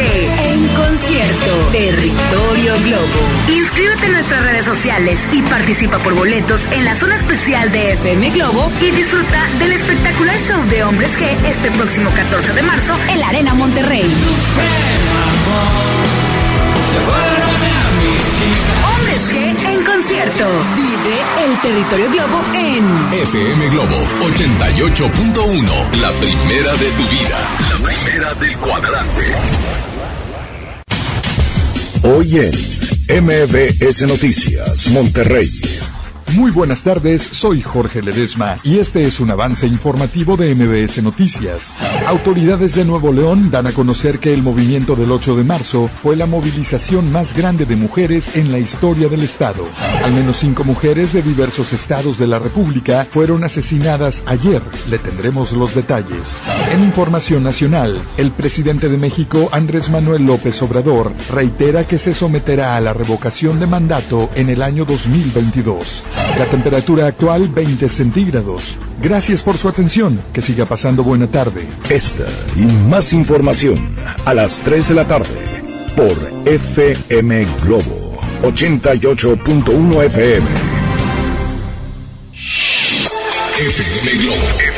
En concierto. Territorio Globo. Inscríbete en nuestras redes sociales y participa por boletos en la zona especial de FM Globo y disfruta del espectacular show de Hombres G este próximo 14 de marzo en la Arena Monterrey. Hombres G en concierto. Vive el territorio Globo en FM Globo 88.1, la primera de tu vida. La primera del cuadrante. Hoy en MBS Noticias, Monterrey. Muy buenas tardes, soy Jorge Ledesma y este es un avance informativo de MBS Noticias. Autoridades de Nuevo León dan a conocer que el movimiento del 8 de marzo fue la movilización más grande de mujeres en la historia del estado. Al menos cinco mujeres de diversos estados de la República fueron asesinadas ayer. Le tendremos los detalles. En información nacional, el presidente de México, Andrés Manuel López Obrador, reitera que se someterá a la revocación de mandato en el año 2022. La temperatura actual 20 centígrados. Gracias por su atención. Que siga pasando buena tarde. Esta y más información a las 3 de la tarde por FM Globo 88.1 FM. FM Globo.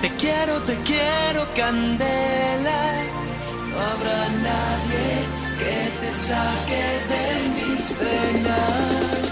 Te quiero, te quiero, Candela. No habrá nadie que te saque de mis venas.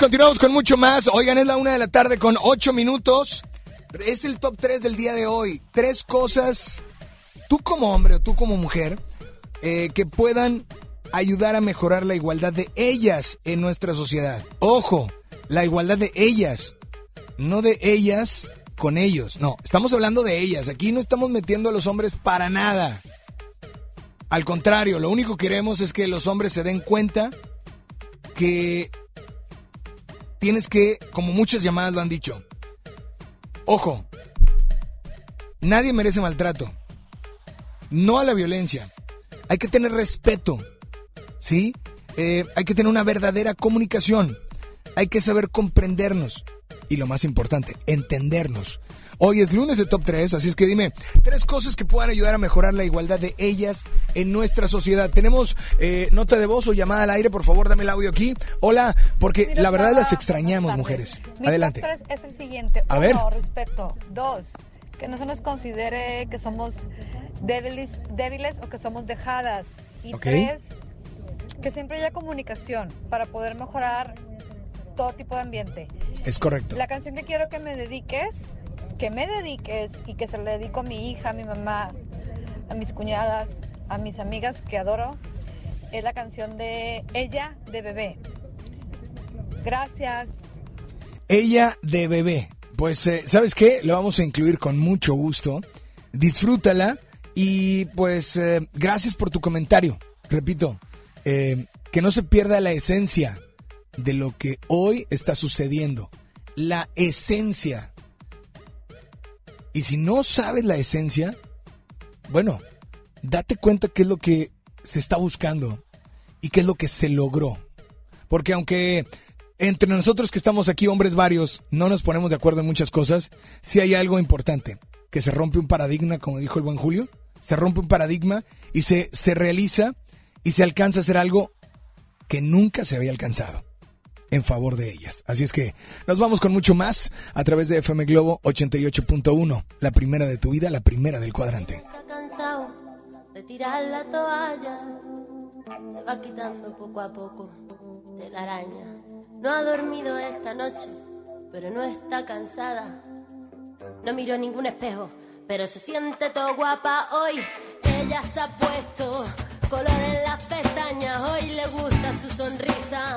Continuamos con mucho más. Oigan, es la una de la tarde con ocho minutos. Es el top 3 del día de hoy. Tres cosas, tú como hombre o tú como mujer, eh, que puedan ayudar a mejorar la igualdad de ellas en nuestra sociedad. Ojo, la igualdad de ellas, no de ellas con ellos. No, estamos hablando de ellas. Aquí no estamos metiendo a los hombres para nada. Al contrario, lo único que queremos es que los hombres se den cuenta que tienes que, como muchas llamadas lo han dicho, ojo, nadie merece maltrato. No a la violencia. Hay que tener respeto. ¿Sí? Eh, hay que tener una verdadera comunicación. Hay que saber comprendernos. Y lo más importante, entendernos. Hoy es lunes de Top 3, así es que dime tres cosas que puedan ayudar a mejorar la igualdad de ellas en nuestra sociedad. Tenemos eh, nota de voz o llamada al aire, por favor, dame el audio aquí. Hola, porque la verdad las extrañamos, mujeres. Mi Adelante. top tres es el siguiente. A Uno, ver. respeto. Dos, que no se nos considere que somos débiles, débiles o que somos dejadas. Y tres, que siempre haya comunicación para poder mejorar todo tipo de ambiente. Es correcto. La canción que quiero que me dediques, que me dediques y que se le dedico a mi hija, a mi mamá, a mis cuñadas, a mis amigas que adoro, es la canción de Ella de Bebé. Gracias. Ella de bebé. Pues, eh, ¿sabes qué? Lo vamos a incluir con mucho gusto. Disfrútala y pues eh, gracias por tu comentario. Repito, eh, que no se pierda la esencia de lo que hoy está sucediendo. La esencia. Y si no sabes la esencia, bueno, date cuenta qué es lo que se está buscando y qué es lo que se logró. Porque aunque entre nosotros que estamos aquí, hombres varios, no nos ponemos de acuerdo en muchas cosas, sí hay algo importante, que se rompe un paradigma, como dijo el buen Julio, se rompe un paradigma y se, se realiza y se alcanza a hacer algo que nunca se había alcanzado en favor de ellas. Así es que nos vamos con mucho más a través de FM Globo 88.1, la primera de tu vida, la primera del cuadrante. Cansado de tirar la toalla. Se va quitando poco a poco de la araña. No ha dormido esta noche, pero no está cansada. No miró ningún espejo, pero se siente todo guapa hoy. Ella se ha puesto color en las pestañas. Hoy le gusta su sonrisa.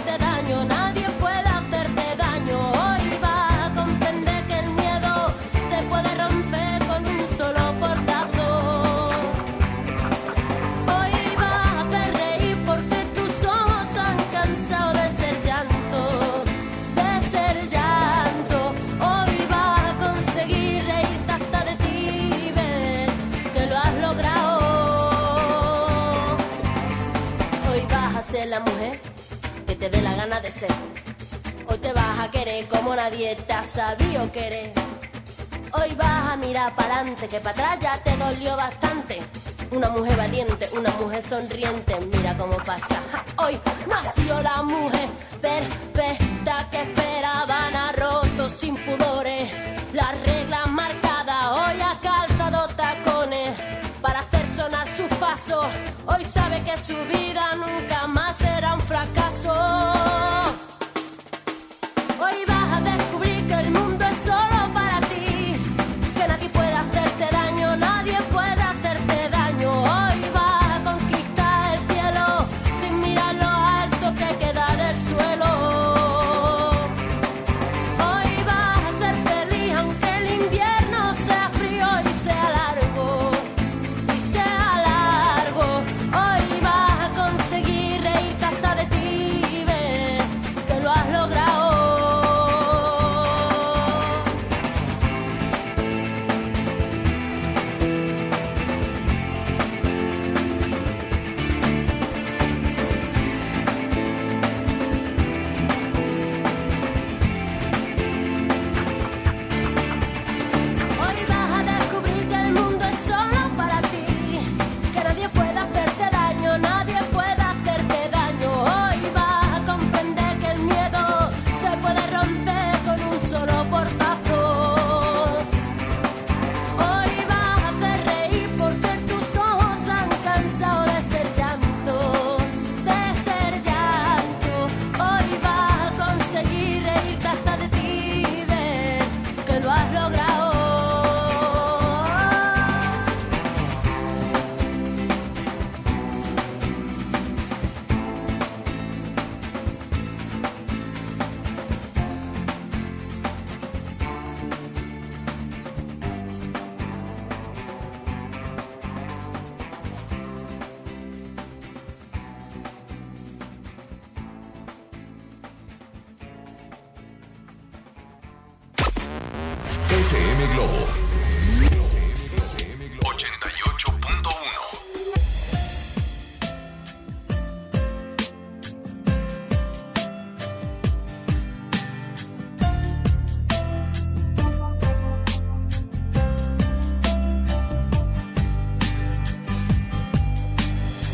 te la gana de ser. Hoy te vas a querer como nadie te ha sabido querer. Hoy vas a mirar para adelante, que para atrás ya te dolió bastante. Una mujer valiente, una mujer sonriente, mira cómo pasa. Hoy nació la mujer perfecta que esperaban, ha roto sin pudores las reglas marcadas. Hoy ha calzado sonar Hoy sabe que su vida nunca más será un fracaso.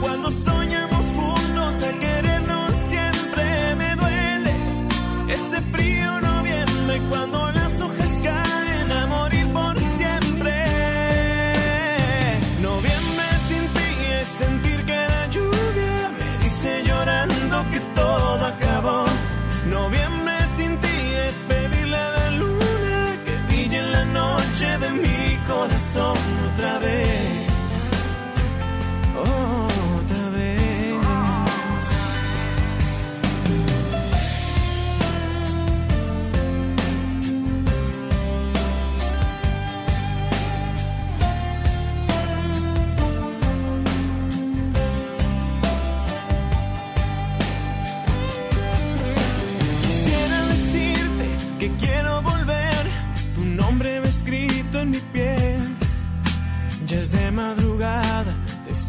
Cuando soñamos juntos a querernos siempre me duele este frío noviembre cuando las hojas caen a morir por siempre. Noviembre sin ti es sentir que la lluvia me dice llorando que todo acabó. Noviembre sin ti es pedirle a la luna que brille en la noche de mi corazón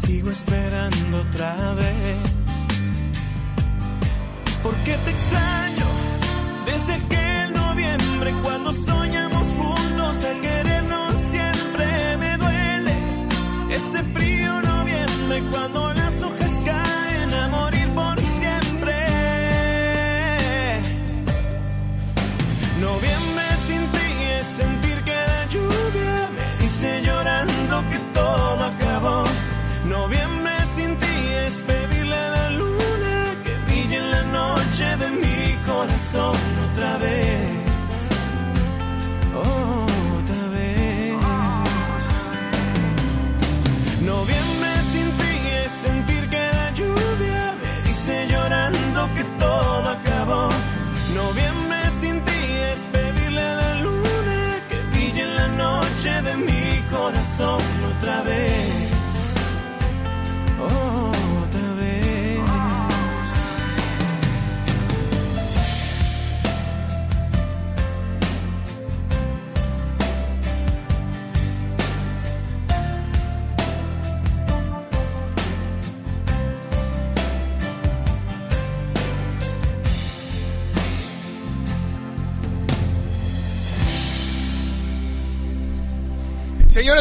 sigo esperando otra vez. ¿Por qué te extraño?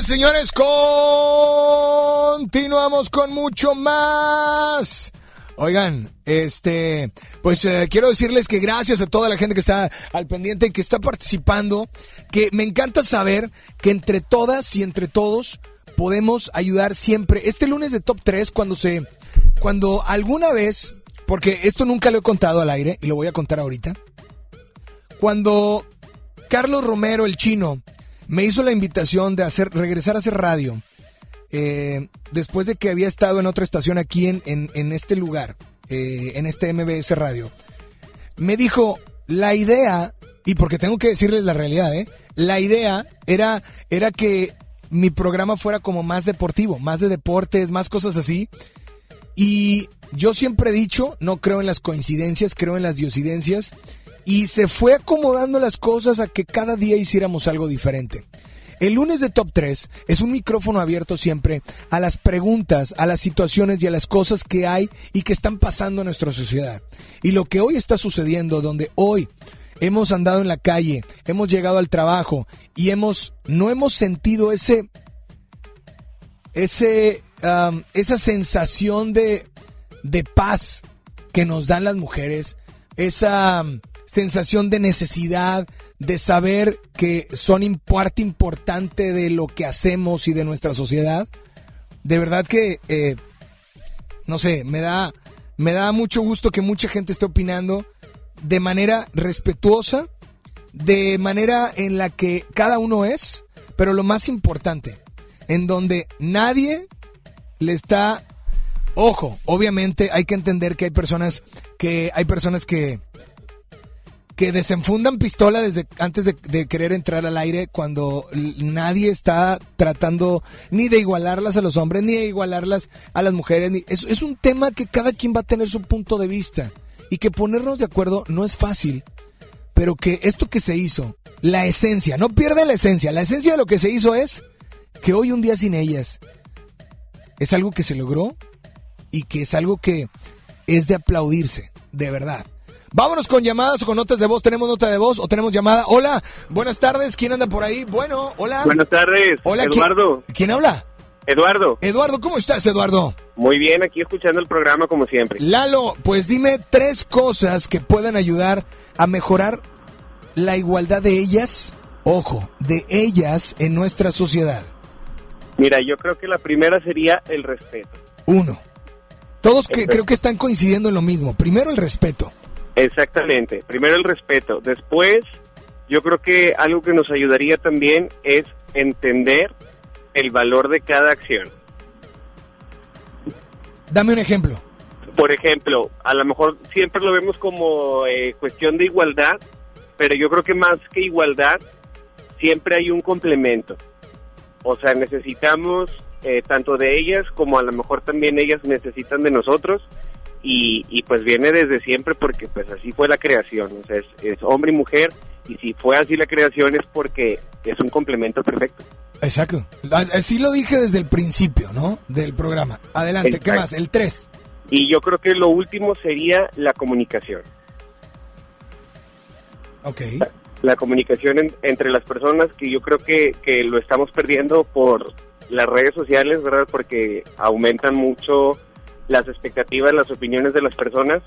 Señores, continuamos con mucho más. Oigan, este, pues eh, quiero decirles que gracias a toda la gente que está al pendiente que está participando, que me encanta saber que entre todas y entre todos podemos ayudar siempre. Este lunes de Top 3, cuando se, cuando alguna vez, porque esto nunca lo he contado al aire y lo voy a contar ahorita, cuando Carlos Romero, el chino, me hizo la invitación de hacer, regresar a hacer radio. eh, después de que había estado en otra estación aquí en, en, este lugar, eh, en este MBS Radio, me dijo, la idea, y porque tengo que decirles la realidad, ¿eh? la idea era, era que mi programa fuera como más deportivo, más de deportes, más cosas así. Y yo siempre he dicho, no creo en las coincidencias, creo en las diosidencias. Y se fue acomodando las cosas a que cada día hiciéramos algo diferente. El lunes de Top 3 es un micrófono abierto siempre a las preguntas, a las situaciones y a las cosas que hay y que están pasando en nuestra sociedad. Y lo que hoy está sucediendo, donde hoy hemos andado en la calle, hemos llegado al trabajo y hemos no hemos sentido ese ese um, esa sensación de de paz que nos dan las mujeres, esa sensación de necesidad, de saber que son parte importante de lo que hacemos y de nuestra sociedad. De verdad que, eh, no sé, me da, me da mucho gusto que mucha gente esté opinando de manera respetuosa, de manera en la que cada uno es, pero lo más importante, en donde nadie le está ojo, obviamente hay que entender que hay personas que hay personas que que desenfundan pistola desde antes de, querer entrar al aire cuando nadie está tratando ni de igualarlas a los hombres ni de igualarlas a las mujeres. Ni, es, es un tema que cada quien va a tener su punto de vista y que ponernos de acuerdo no es fácil, pero que esto que se hizo, la esencia, no pierde la esencia, la esencia de lo que se hizo es que hoy un día sin ellas es algo que se logró y que es algo que es de aplaudirse, de verdad. Vámonos con llamadas o con notas de voz. ¿Tenemos nota de voz o tenemos llamada? Hola, buenas tardes. ¿Quién anda por ahí? Bueno, hola. Buenas tardes. Hola, ¿quién- Eduardo. ¿Quién, habla? Eduardo. Eduardo, ¿cómo estás, Eduardo? Muy bien, aquí escuchando el programa como siempre. Lalo, pues dime tres cosas que puedan ayudar a mejorar la igualdad de ellas, ojo, de ellas en nuestra sociedad. Mira, yo creo que la primera sería el respeto. Uno. Todos que creo que están coincidiendo en lo mismo. Primero el respeto. Exactamente. Primero el respeto. Después, yo creo que algo que nos ayudaría también es entender el valor de cada acción. Dame un ejemplo. Por ejemplo, a lo mejor siempre lo vemos como eh, cuestión de igualdad, pero yo creo que más que igualdad, siempre hay un complemento. O sea, necesitamos eh, tanto de ellas como a lo mejor también ellas necesitan de nosotros y, y pues viene desde siempre porque pues así fue la creación, o sea, es, es hombre y mujer y si fue así la creación es porque es un complemento perfecto. Exacto. A- Así lo dije desde el principio, ¿no? Del programa. Adelante, ¿qué Exacto. más? El 3. Y yo creo que lo último sería la comunicación. Ok. la comunicación en- entre las personas que yo creo que, que lo estamos perdiendo por las redes sociales, ¿verdad? Porque aumentan mucho las expectativas, las opiniones de las personas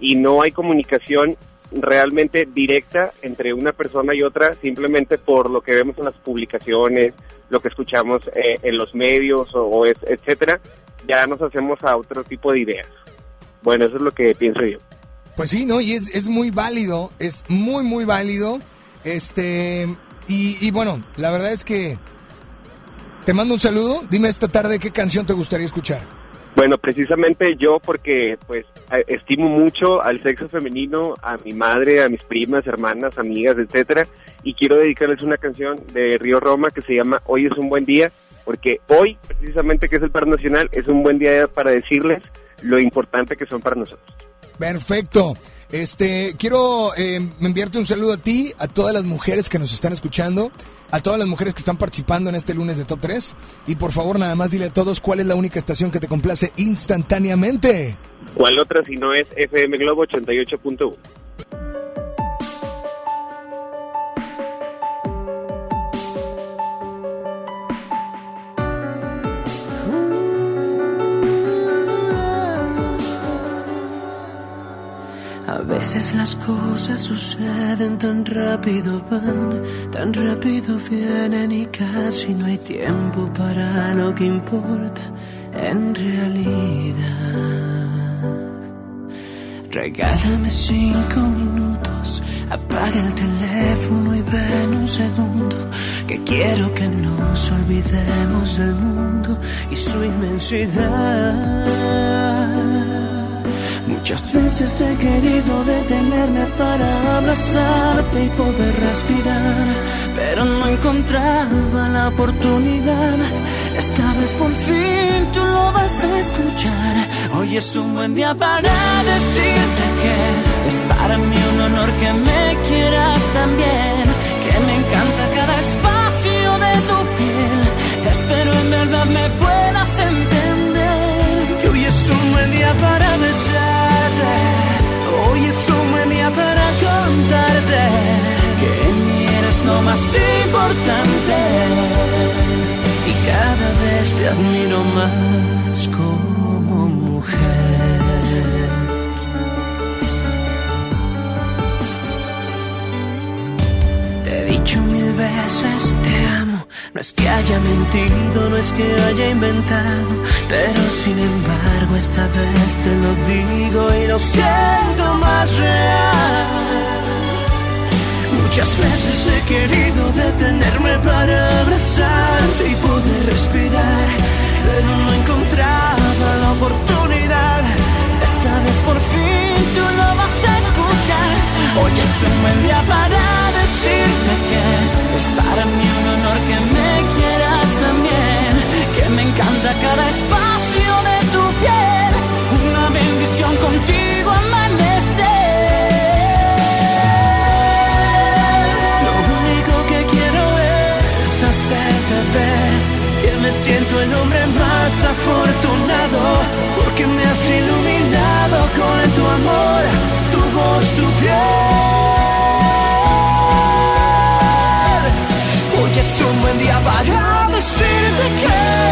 y no hay comunicación realmente directa entre una persona y otra simplemente por lo que vemos en las publicaciones, lo que escuchamos eh, en los medios o, etcétera, ya nos hacemos a otro tipo de ideas. Bueno, eso es lo que pienso yo. Pues sí, ¿no? Y es, muy válido, es muy, muy válido. Este, y bueno, la verdad es que te mando un saludo. Dime esta tarde qué canción te gustaría escuchar. Bueno, precisamente yo porque pues estimo mucho al sexo femenino, a mi madre, a mis primas, hermanas, amigas, etcétera, y quiero dedicarles una canción de Río Roma que se llama Hoy es un buen día, porque hoy precisamente que es el paro nacional es un buen día para decirles lo importante que son para nosotros. Perfecto. Este, quiero eh, enviarte un saludo a ti, a todas las mujeres que nos están escuchando, a todas las mujeres que están participando en este lunes de Top 3. Y por favor, nada más dile a todos cuál es la única estación que te complace instantáneamente. ¿Cuál otra si no es FM Globo 88.1? A veces las cosas suceden tan rápido van, tan rápido vienen y casi no hay tiempo para lo que importa en realidad. Regálame cinco minutos, apaga el teléfono y ven un segundo, que quiero que nos olvidemos del mundo y su inmensidad. Muchas veces he querido detenerme para abrazarte y poder respirar, pero no encontraba la oportunidad. Esta vez por fin tú lo vas a escuchar. Hoy es un buen día para decirte que es para mí un honor que me quieras también, que me encanta cada espacio de tu piel. Espero en verdad me puedas entender que hoy es un buen día para y cada vez te admiro más como mujer. Te he dicho mil veces te amo, no es que haya mentido, no es que haya inventado, pero sin embargo esta vez te lo digo y lo siento más real. Muchas veces he querido detenerme para abrazarte y poder respirar, pero no encontraba la oportunidad. Esta vez por fin tú lo vas a escuchar. Hoy es un buen día para decirte que es para mí un honor que me quieras también, que me encanta cada espacio más afortunado, porque me has iluminado con tu amor, tu voz, tu piel. Hoy es un buen día para decirte que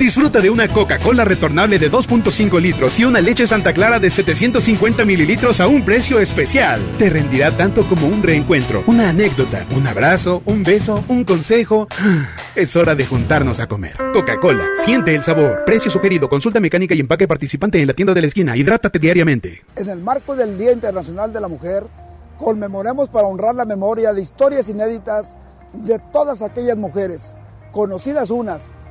Disfruta de una Coca-Cola retornable de 2.5 litros y una leche Santa Clara de 750 mililitros a un precio especial. Te rendirá tanto como un reencuentro, una anécdota, un abrazo, un beso, un consejo. Es hora de juntarnos a comer. Coca-Cola, siente el sabor. Precio sugerido, consulta mecánica y empaque participante en la tienda de la esquina. Hidrátate diariamente. En el marco del Día Internacional de la Mujer, conmemoremos para honrar la memoria de historias inéditas de todas aquellas mujeres, conocidas unas,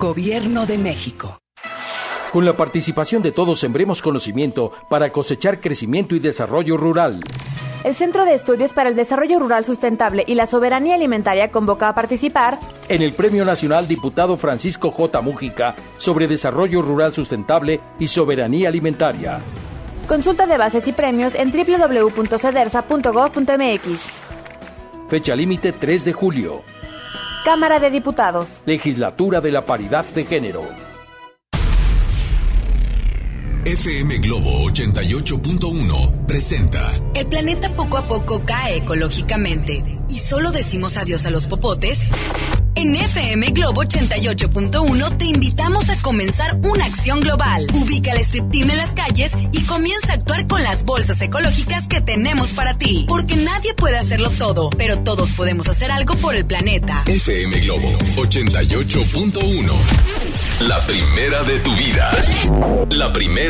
Gobierno de México. Con la participación de todos sembremos conocimiento para cosechar crecimiento y desarrollo rural. El Centro de Estudios para el Desarrollo Rural Sustentable y la Soberanía Alimentaria convoca a participar en el Premio Nacional Diputado Francisco J. Mújica sobre Desarrollo Rural Sustentable y Soberanía Alimentaria. Consulta de bases y premios en www.cedersa.gov.mx. Fecha límite 3 de julio. Cámara de Diputados. Legislatura de la Paridad de Género. FM Globo 88.1 presenta. El planeta poco a poco cae ecológicamente y solo decimos adiós a los popotes. En FM Globo 88.1 te invitamos a comenzar una acción global. Ubica el strip team en las calles y comienza a actuar con las bolsas ecológicas que tenemos para ti. Porque nadie puede hacerlo todo, pero todos podemos hacer algo por el planeta. FM Globo 88.1. La primera de tu vida. La primera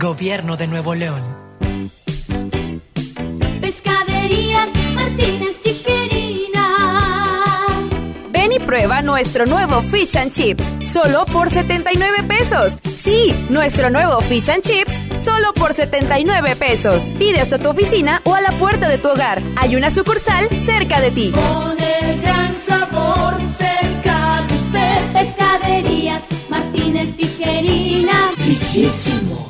Gobierno de Nuevo León. Pescaderías Martínez Tijerina. Ven y prueba nuestro nuevo Fish and Chips, solo por 79 pesos. Sí, nuestro nuevo Fish and Chips, solo por 79 pesos. Pide hasta tu oficina o a la puerta de tu hogar. Hay una sucursal cerca de ti. Con el gran sabor cerca de usted. Pescaderías Martínez Tijerina. Riquísimo.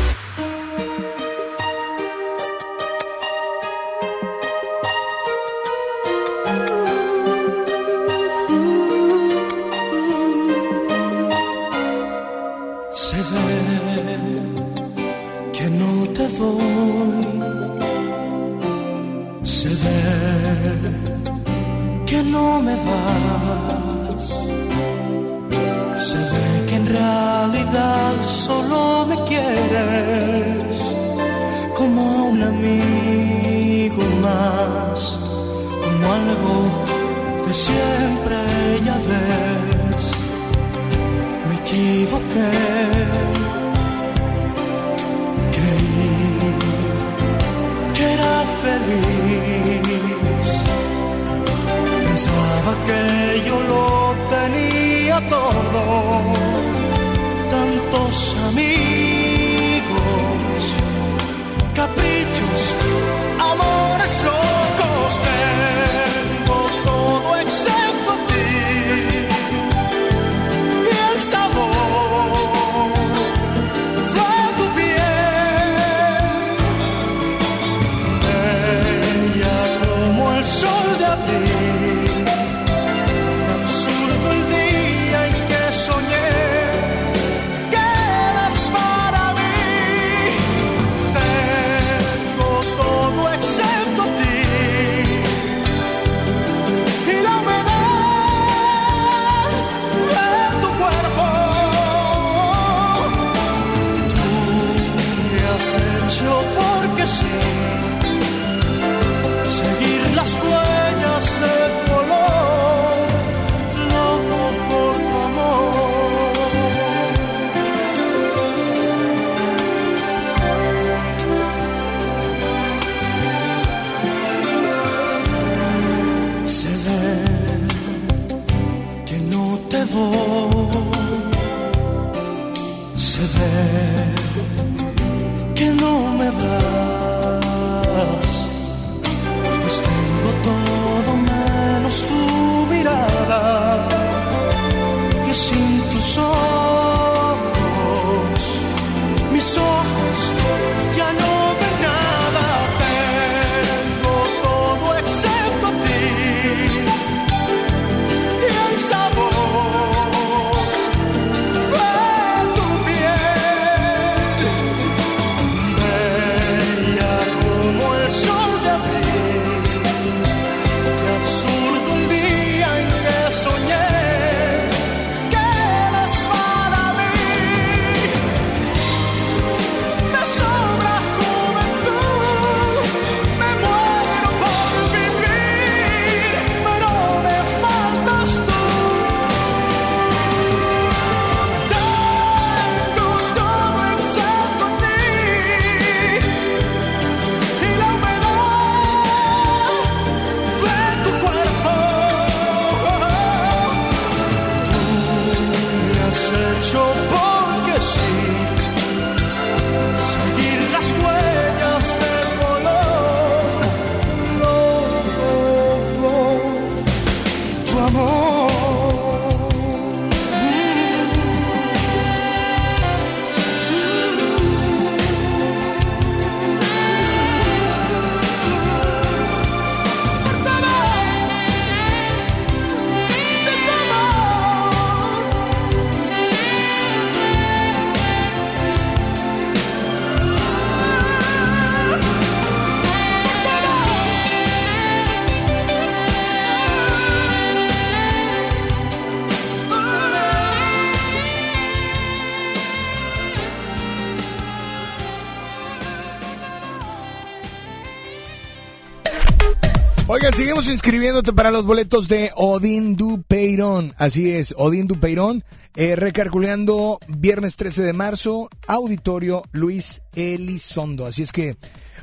Seguimos inscribiéndote para los boletos de Odín Dupeirón. Así es, Odín Dupeirón. Eh, recalculando viernes 13 de marzo, auditorio Luis Elizondo. Así es que,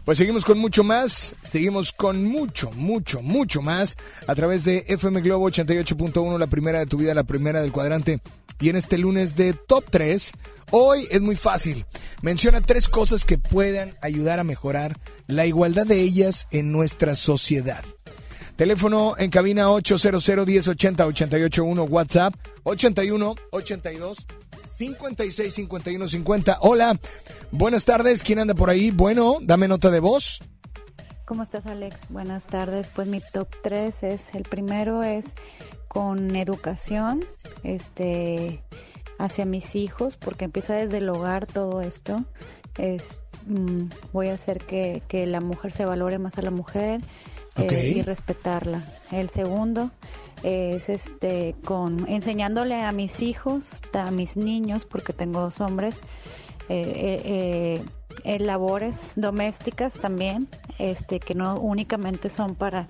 pues seguimos con mucho más. Seguimos con mucho, mucho, mucho más a través de FM Globo 88.1, la primera de tu vida, la primera del cuadrante. Y en este lunes de Top 3, hoy es muy fácil. Menciona tres cosas que puedan ayudar a mejorar la igualdad de ellas en nuestra sociedad. Teléfono en cabina 800 1080 881 WhatsApp 81 82 56 51 50. Hola, buenas tardes. ¿Quién anda por ahí? Bueno, dame nota de voz. ¿Cómo estás, Alex? Buenas tardes. Pues mi top 3 es, el primero es con educación, este, hacia mis hijos, porque empieza desde el hogar todo esto. Es, mm, voy a hacer que la mujer se valore más a la mujer eh, y respetarla. El segundo es este con enseñándole a mis hijos, a mis niños, porque tengo dos hombres, eh, eh, eh, labores domésticas también, este que no únicamente son para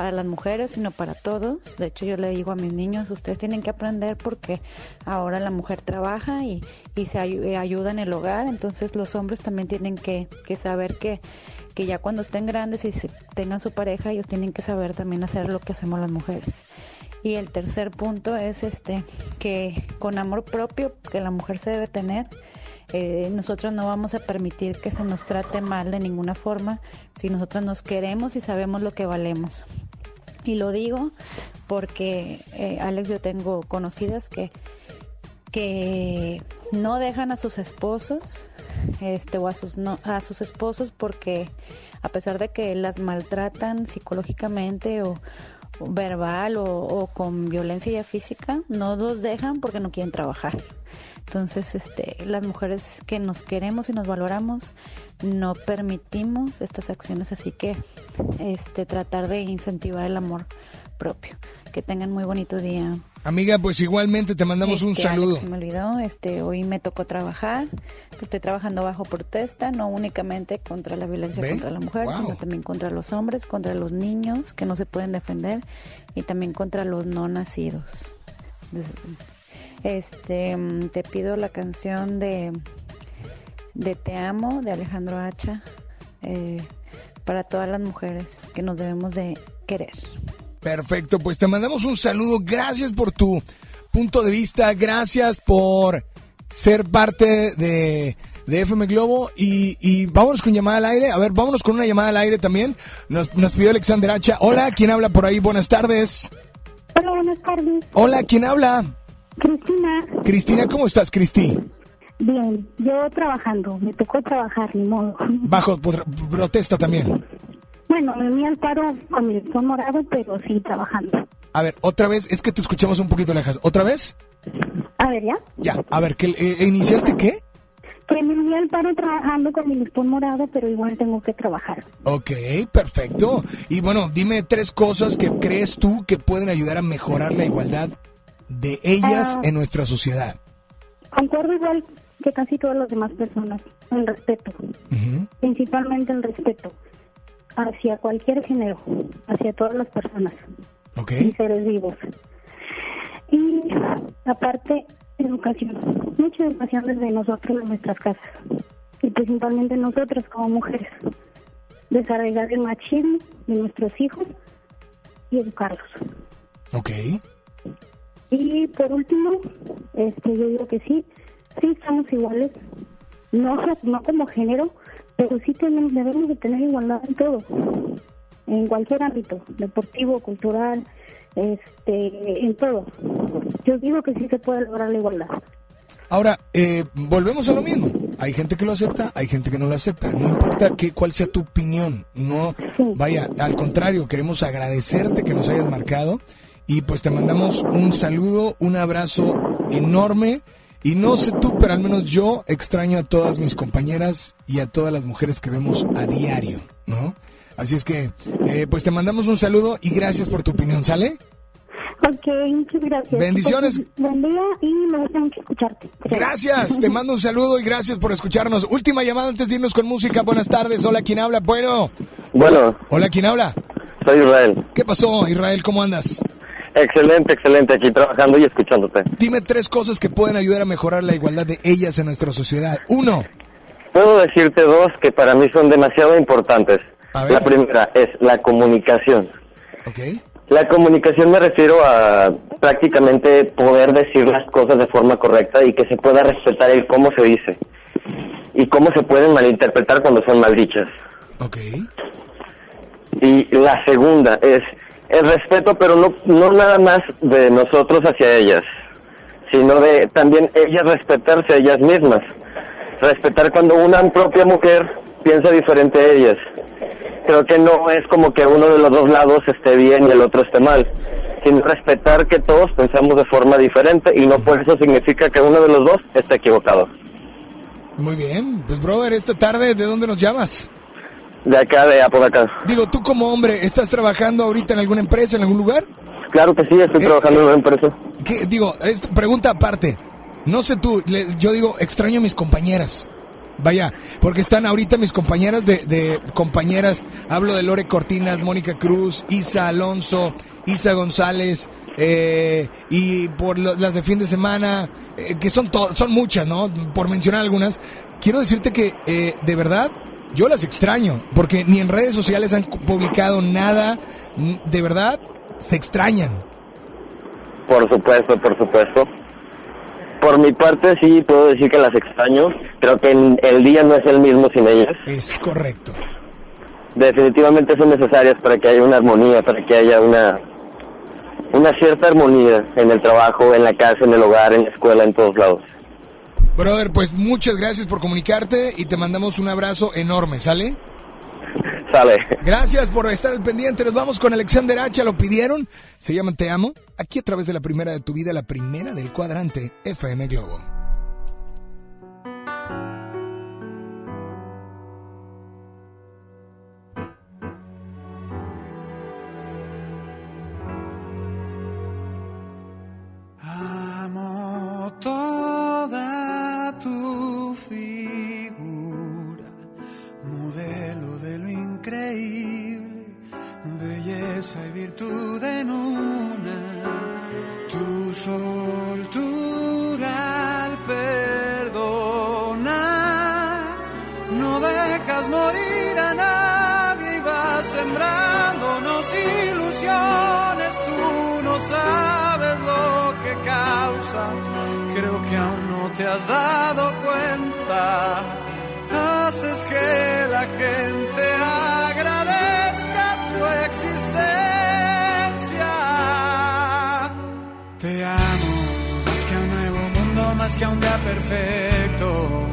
para las mujeres, sino para todos. De hecho, yo le digo a mis niños, ustedes tienen que aprender porque ahora la mujer trabaja y, y se ayu- eh, ayuda en el hogar, entonces los hombres también tienen que, que saber que, que ya cuando estén grandes y tengan su pareja, ellos tienen que saber también hacer lo que hacemos las mujeres. Y el tercer punto es este que con amor propio que la mujer se debe tener, eh, nosotros no vamos a permitir que se nos trate mal de ninguna forma si nosotros nos queremos y sabemos lo que valemos. Y lo digo porque, eh, Alex, yo tengo conocidas que, que no dejan a sus esposos este, o a sus, no, a sus esposos porque a pesar de que las maltratan psicológicamente o, verbal o, o con violencia ya física, no los dejan porque no quieren trabajar. Entonces, este, las mujeres que nos queremos y nos valoramos, no permitimos estas acciones, así que este, tratar de incentivar el amor propio. Que tengan muy bonito día. Amiga, pues igualmente te mandamos un Este, Alex, saludo. se me olvidó, este, hoy me tocó trabajar, estoy trabajando bajo protesta, no únicamente contra la violencia ¿Ve? contra la mujer, Wow. sino también contra los hombres, contra los niños que no se pueden defender y también contra los no nacidos. Des- Este, mm, te pido la canción de de Te amo de Alejandro Hacha eh, para todas las mujeres que nos debemos de querer. Perfecto, pues te mandamos un saludo. Gracias por tu punto de vista. Gracias por ser parte de, de FM Globo. Y, y vámonos con llamada al aire. A ver, vámonos con una llamada al aire también. Nos, nos pidió Alexander Hacha. Hola, ¿quién habla por ahí? Buenas tardes. Hola, buenas tardes. Hola, ¿quién habla? Cristina. Cristina, ¿cómo estás, Cristi? Bien, yo trabajando, me tocó trabajar, ni modo. Bajo por- protesta también. Bueno, me uní al paro con mi listón morado, pero sí trabajando. A ver, otra vez, es que te escuchamos un poquito lejas. ¿Otra vez? A ver, ¿ya? Ya, a ver, ¿qué, eh, ¿iniciaste qué? Que me uní al paro trabajando con mi listón morado, pero igual tengo que trabajar. Ok, perfecto. Y bueno, dime tres cosas que crees tú que pueden ayudar a mejorar la igualdad de ellas Ah. en nuestra sociedad. Concuerdo igual que casi todas las demás personas, el respeto, principalmente el respeto hacia cualquier género, hacia todas las personas y seres vivos. Y aparte, educación, mucha educación desde nosotros en nuestras casas y principalmente nosotras como mujeres, desarraigar el machismo de nuestros hijos y educarlos. Ok. Y por último, este, yo digo que sí, sí estamos iguales, no, no como género, pero sí tenemos, debemos de tener igualdad en todo, en cualquier ámbito, deportivo, cultural, este, en todo. Yo digo que sí se puede lograr la igualdad. Ahora, eh, volvemos a lo mismo. Hay gente que lo acepta, hay gente que no lo acepta. No importa que, cuál sea tu opinión. No, vaya, al contrario, queremos agradecerte que nos hayas marcado. Y pues te mandamos un saludo, un abrazo enorme. Y no sé tú, pero al menos yo extraño a todas mis compañeras y a todas las mujeres que vemos a diario, ¿no? Así es que, eh, pues te mandamos un saludo y gracias por tu opinión, ¿sale? Ok, muchas gracias. Bendiciones. Pues, buen día y me gusta mucho escucharte. Gracias, te mando un saludo y gracias por escucharnos. Última llamada antes de irnos con música. Buenas tardes. Hola, ¿quién habla? Bueno. Bueno, Hola, ¿quién habla? soy Israel. ¿Qué pasó, Israel? ¿Cómo andas? Excelente, excelente, aquí trabajando y escuchándote. Dime tres cosas que pueden ayudar a mejorar la igualdad de ellas en nuestra sociedad. Uno, Puedo decirte dos que para mí son demasiado importantes. A ver. La primera es la comunicación. ¿ok? La comunicación me refiero a prácticamente poder decir las cosas de forma correcta y que se pueda respetar el cómo se dice y cómo se pueden malinterpretar cuando son mal dichas. Ok. Y la segunda es el respeto, pero no, no nada más de nosotros hacia ellas, sino de también ellas respetarse a ellas mismas. Respetar cuando una propia mujer piensa diferente a ellas. Creo que no es como que uno de los dos lados esté bien y el otro esté mal, sino respetar que todos pensamos de forma diferente y no por eso significa que uno de los dos esté equivocado. Muy bien. Pues, brother, esta tarde, ¿de dónde nos llamas? De acá, de Apodaca. Digo, tú como hombre, ¿estás trabajando ahorita en alguna empresa, en algún lugar? Claro que sí, estoy trabajando en una empresa. ¿Qué? Digo, es- pregunta aparte. No sé tú, le- yo digo, extraño a mis compañeras. Vaya, porque están ahorita mis compañeras de, de compañeras. Hablo de Lore Cortinas, Mónica Cruz, Isa Alonso, Isa González, eh, y por lo- las de fin de semana, eh, que son to- son muchas, ¿no? Por mencionar algunas. Quiero decirte que, eh, de verdad, yo las extraño, porque ni en redes sociales han publicado nada. De verdad, se extrañan. Por supuesto, por supuesto. Por mi parte sí puedo decir que las extraño. Creo que el día no es el mismo sin ellas. Es correcto. Definitivamente son necesarias para que haya una armonía, para que haya una una cierta armonía en el trabajo, en la casa, en el hogar, en la escuela, en todos lados. Brother, pues muchas gracias por comunicarte y te mandamos un abrazo enorme, ¿sale? Sale. Gracias por estar al pendiente. Nos vamos con Alexander H. Lo pidieron. Se llama Te Amo. Aquí a través de la primera de tu vida, la primera del cuadrante FM Globo. Amo toda tu figura, modelo de lo increíble, belleza y virtud en una, tu soltura al perdonar, no dejas morir a nadie y vas sembrándonos ilusiones, tú no sabes lo que causas, creo que aún te has dado cuenta, haces que la gente agradezca tu existencia. Te amo más que a un nuevo mundo, más que a un día perfecto,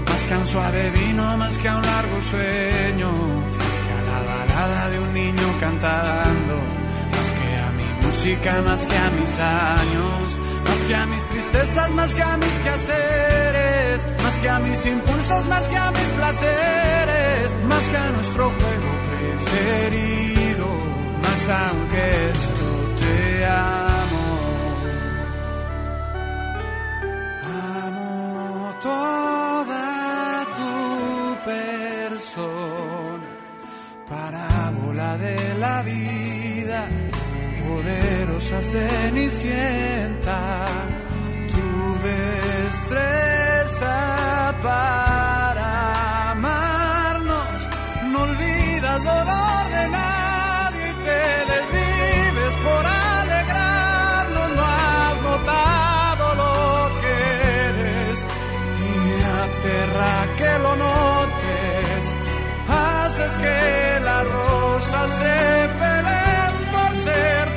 más que a un suave vino, más que a un largo sueño, más que a la balada de un niño cantando, más que a mi música, más que a mis años, más que a mis tristezas, más que a mis quehaceres, más que a mis impulsos, más que a mis placeres, más que a nuestro juego preferido, más aunque esto te amo. Amo toda tu persona, parábola de la vida, poderosa cenicienta, tu destreza para amarnos, no olvidas dolor de nadie y te desvives por alegrarnos, no has notado lo que eres y me aterra que lo notes, haces que las rosas se peleen por ser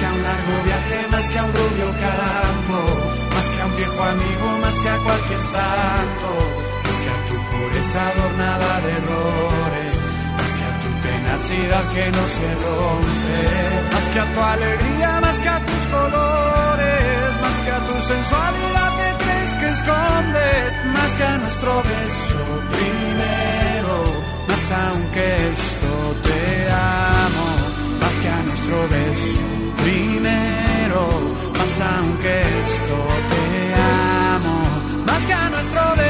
que a un largo viaje, más que a un rubio campo, más que a un viejo amigo, más que a cualquier santo, más que a tu pureza adornada de errores, más que a felicidad que no se rompe. Más que a tu alegría, más que a tus colores, más que a tu sensualidad que crees que escondes, más que a nuestro beso primero, más aunque esto te amo, más que a nuestro beso primero, más aunque esto te amo, más que a nuestro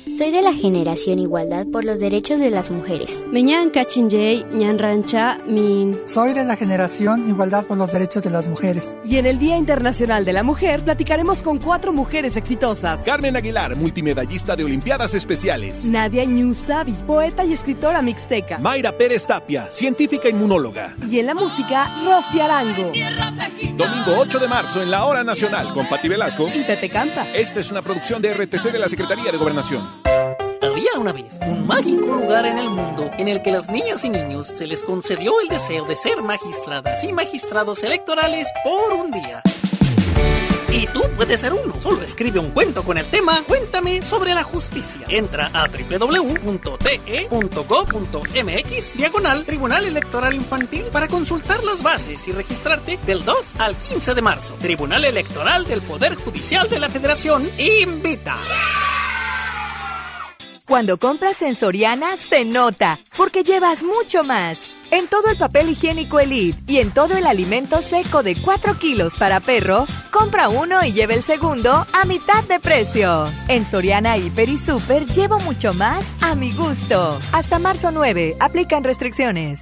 Soy de la generación Igualdad por los Derechos de las Mujeres. Meñan Kachinjay, Ñan Rancha, Min. Soy de la generación Igualdad por los Derechos de las Mujeres. Y en el Día Internacional de la Mujer platicaremos con cuatro mujeres exitosas. Carmen Aguilar, multimedallista de Olimpiadas Especiales. Nadia Ñusabi, poeta y escritora mixteca. Mayra Pérez Tapia, científica inmunóloga. Y en la música, Rosy Arango. Domingo 8 de marzo en la Hora Nacional con Pati Velasco y Pepe Canta. Esta es una producción de RTC de la Secretaría de Gobernación. Una vez un mágico lugar en el mundo en el que las niñas y niños se les concedió el deseo de ser magistradas y magistrados electorales por un día. Y tú puedes ser uno. Solo escribe un cuento con el tema Cuéntame sobre la justicia. Entra a www.te.gov.mx diagonal Tribunal Electoral Infantil para consultar las bases y registrarte del 2 al 15 de marzo. Tribunal Electoral del Poder Judicial de la Federación invita. Cuando compras en Soriana se nota, porque llevas mucho más. En todo el papel higiénico Elite y en todo el alimento seco de 4 kilos para perro, compra uno y lleva el segundo a mitad de precio. En Soriana Hiper y Super llevo mucho más a mi gusto. Hasta marzo 9, aplican restricciones.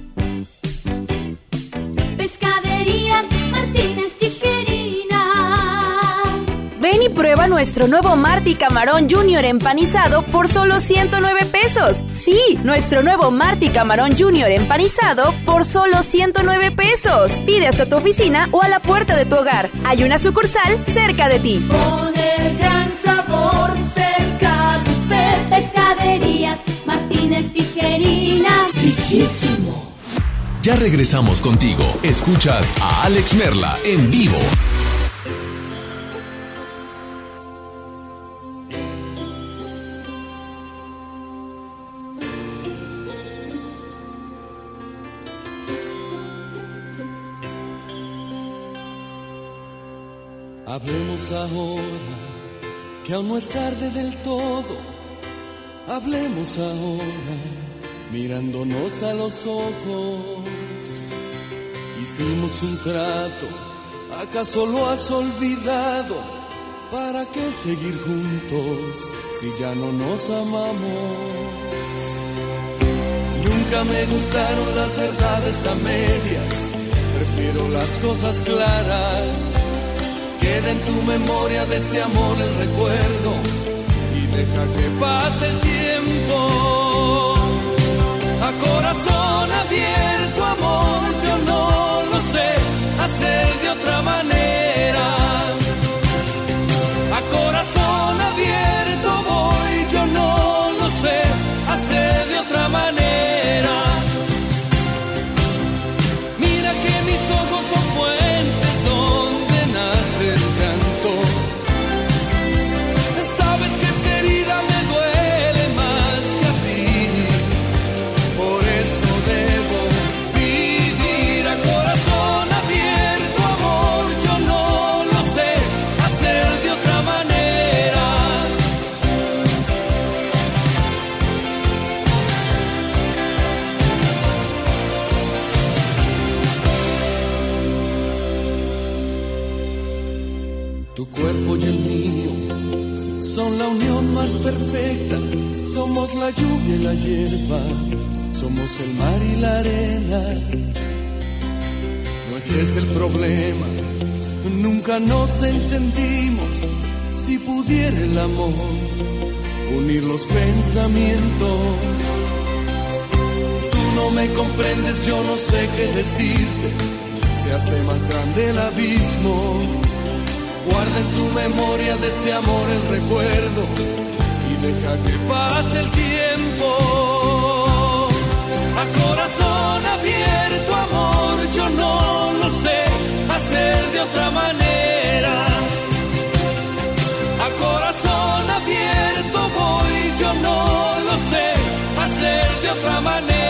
nuestro nuevo Marty Camarón Junior empanizado por solo 109 pesos. Sí, nuestro nuevo Marty Camarón Junior empanizado por solo 109 pesos. Pide hasta tu oficina o a la puerta de tu hogar. Hay una sucursal cerca de ti. Con el gran sabor cerca de usted. Pescaderías Martínez Tijerina. Riquísimo. Ya regresamos contigo. Escuchas a Alex Merla en vivo. Hablemos ahora, que aún no es tarde del todo. Hablemos ahora, mirándonos a los ojos. Hicimos un trato, ¿acaso lo has olvidado? ¿Para qué seguir juntos si ya no nos amamos? Nunca me gustaron las verdades a medias, prefiero las cosas claras. Queda en tu memoria de este amor el recuerdo y deja que pase el tiempo. A corazón abierto, amor, yo no lo sé hacer de otra manera. La hierba, somos el mar y la arena. No ese es el problema, nunca nos entendimos. Si pudiera el amor unir los pensamientos, tú no me comprendes, yo no sé qué decirte. Se hace más grande el abismo. Guarda en tu memoria de este amor el recuerdo y deja que pase el tiempo. Lo sé hacer de otra manera. A corazón abierto voy, yo no lo sé hacer de otra manera.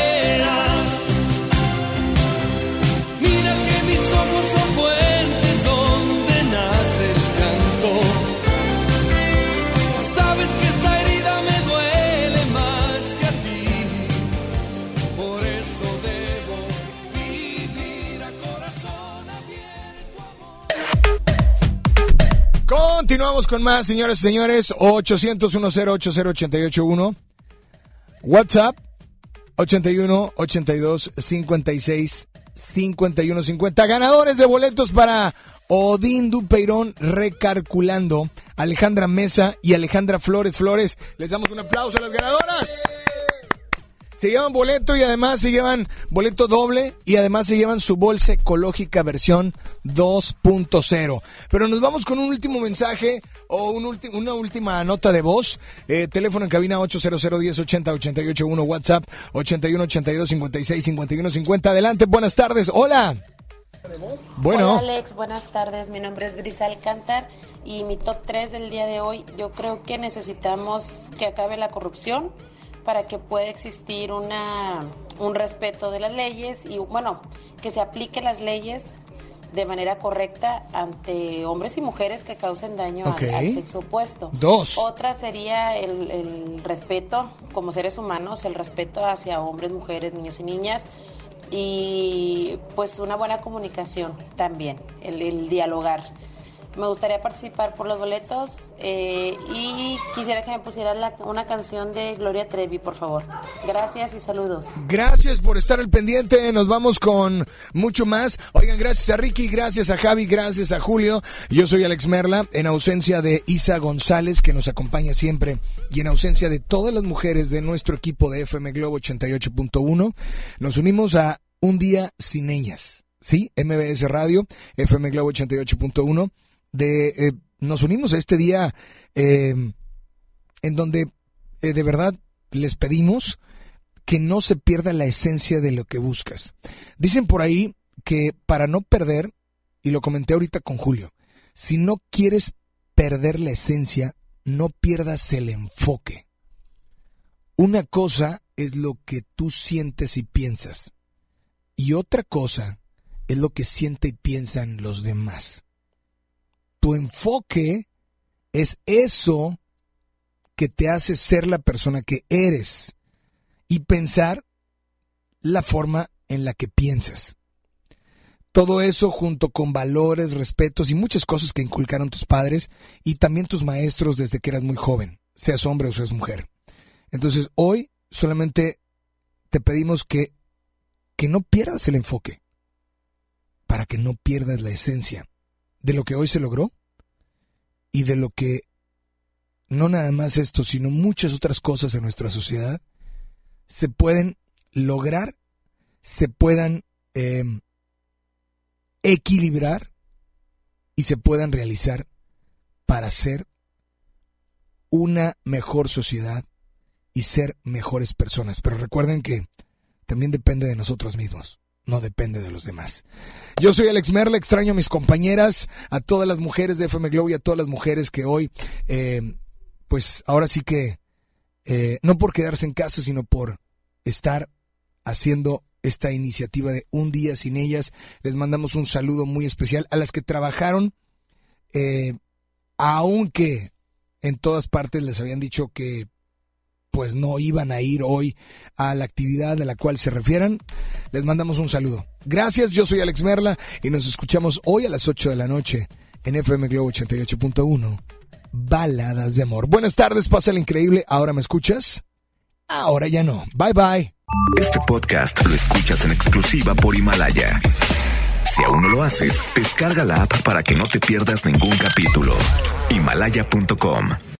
Continuamos con más, señoras y señores. 800 1080881 WhatsApp 81 82 56 51 50. Ganadores de boletos para Odín Dupeirón recarculando. Alejandra Mesa y Alejandra Flores Flores. Les damos un aplauso a las ganadoras. Se llevan boleto y además se llevan boleto doble y además se llevan su bolsa ecológica versión 2.0. Pero nos vamos con un último mensaje o un una última nota de voz. Eh, teléfono en cabina 800 1080 881 WhatsApp 81 82 56 51 50. Adelante, buenas tardes. Hola. Bueno. Hola Alex, buenas tardes. Mi nombre es Brisa Alcántar y mi top 3 del día de hoy, yo creo que necesitamos que acabe la corrupción para que pueda existir una, un respeto de las leyes y bueno, que se apliquen las leyes de manera correcta ante hombres y mujeres que causen daño al- al, sexo opuesto. Dos. Otra sería el, el respeto como seres humanos, el respeto hacia hombres, mujeres, niños y niñas y pues una buena comunicación también, el, el dialogar. Me gustaría participar por los boletos eh, y quisiera que me pusieras la- una canción de Gloria Trevi, por favor. Gracias y saludos. Gracias por estar al pendiente. Nos vamos con mucho más. Oigan, gracias a Ricky, gracias a Javi, gracias a Julio. Yo soy Alex Merla, en ausencia de Isa González, que nos acompaña siempre, y en ausencia de todas las mujeres de nuestro equipo de FM Globo 88.1. Nos unimos a Un Día Sin Ellas. ¿Sí? MBS Radio, FM Globo 88.1. De, eh, nos unimos a este día eh, en donde eh, de verdad les pedimos que no se pierda la esencia de lo que buscas. Dicen por ahí que para no perder, y lo comenté ahorita con Julio, si no quieres perder la esencia, no pierdas el enfoque. Una cosa es lo que tú sientes y piensas, y otra cosa es lo que siente y piensan los demás. Tu enfoque es eso que te hace ser la persona que eres y pensar la forma en la que piensas. Todo eso junto con valores, respetos y muchas cosas que inculcaron tus padres y también tus maestros desde que eras muy joven, seas hombre o seas mujer. Entonces hoy solamente te pedimos que, que no pierdas el enfoque, para que no pierdas la esencia de lo que hoy se logró y de lo que no nada más esto, sino muchas otras cosas en nuestra sociedad se pueden lograr, se puedan eh, equilibrar y se puedan realizar para ser una mejor sociedad y ser mejores personas. Pero recuerden que también depende de nosotros mismos, no depende de los demás. Yo soy Alex Merle, extraño a mis compañeras, a todas las mujeres de FM Globo y a todas las mujeres que hoy, eh, pues ahora sí que, eh, no por quedarse en casa, sino por estar haciendo esta iniciativa de Un Día Sin Ellas. Les mandamos un saludo muy especial a las que trabajaron, eh, aunque en todas partes les habían dicho que pues no iban a ir hoy a la actividad a la cual se refieran. Les mandamos un saludo. Gracias, yo soy Alex Merla y nos escuchamos hoy a las 8 de la noche en FM Globo 88.1. Baladas de amor. Buenas tardes, pasa el increíble. ¿Ahora me escuchas? Ahora ya no. Bye bye. Este podcast lo escuchas en exclusiva por Himalaya. Si aún no lo haces, descarga la app para que no te pierdas ningún capítulo. Himalaya.com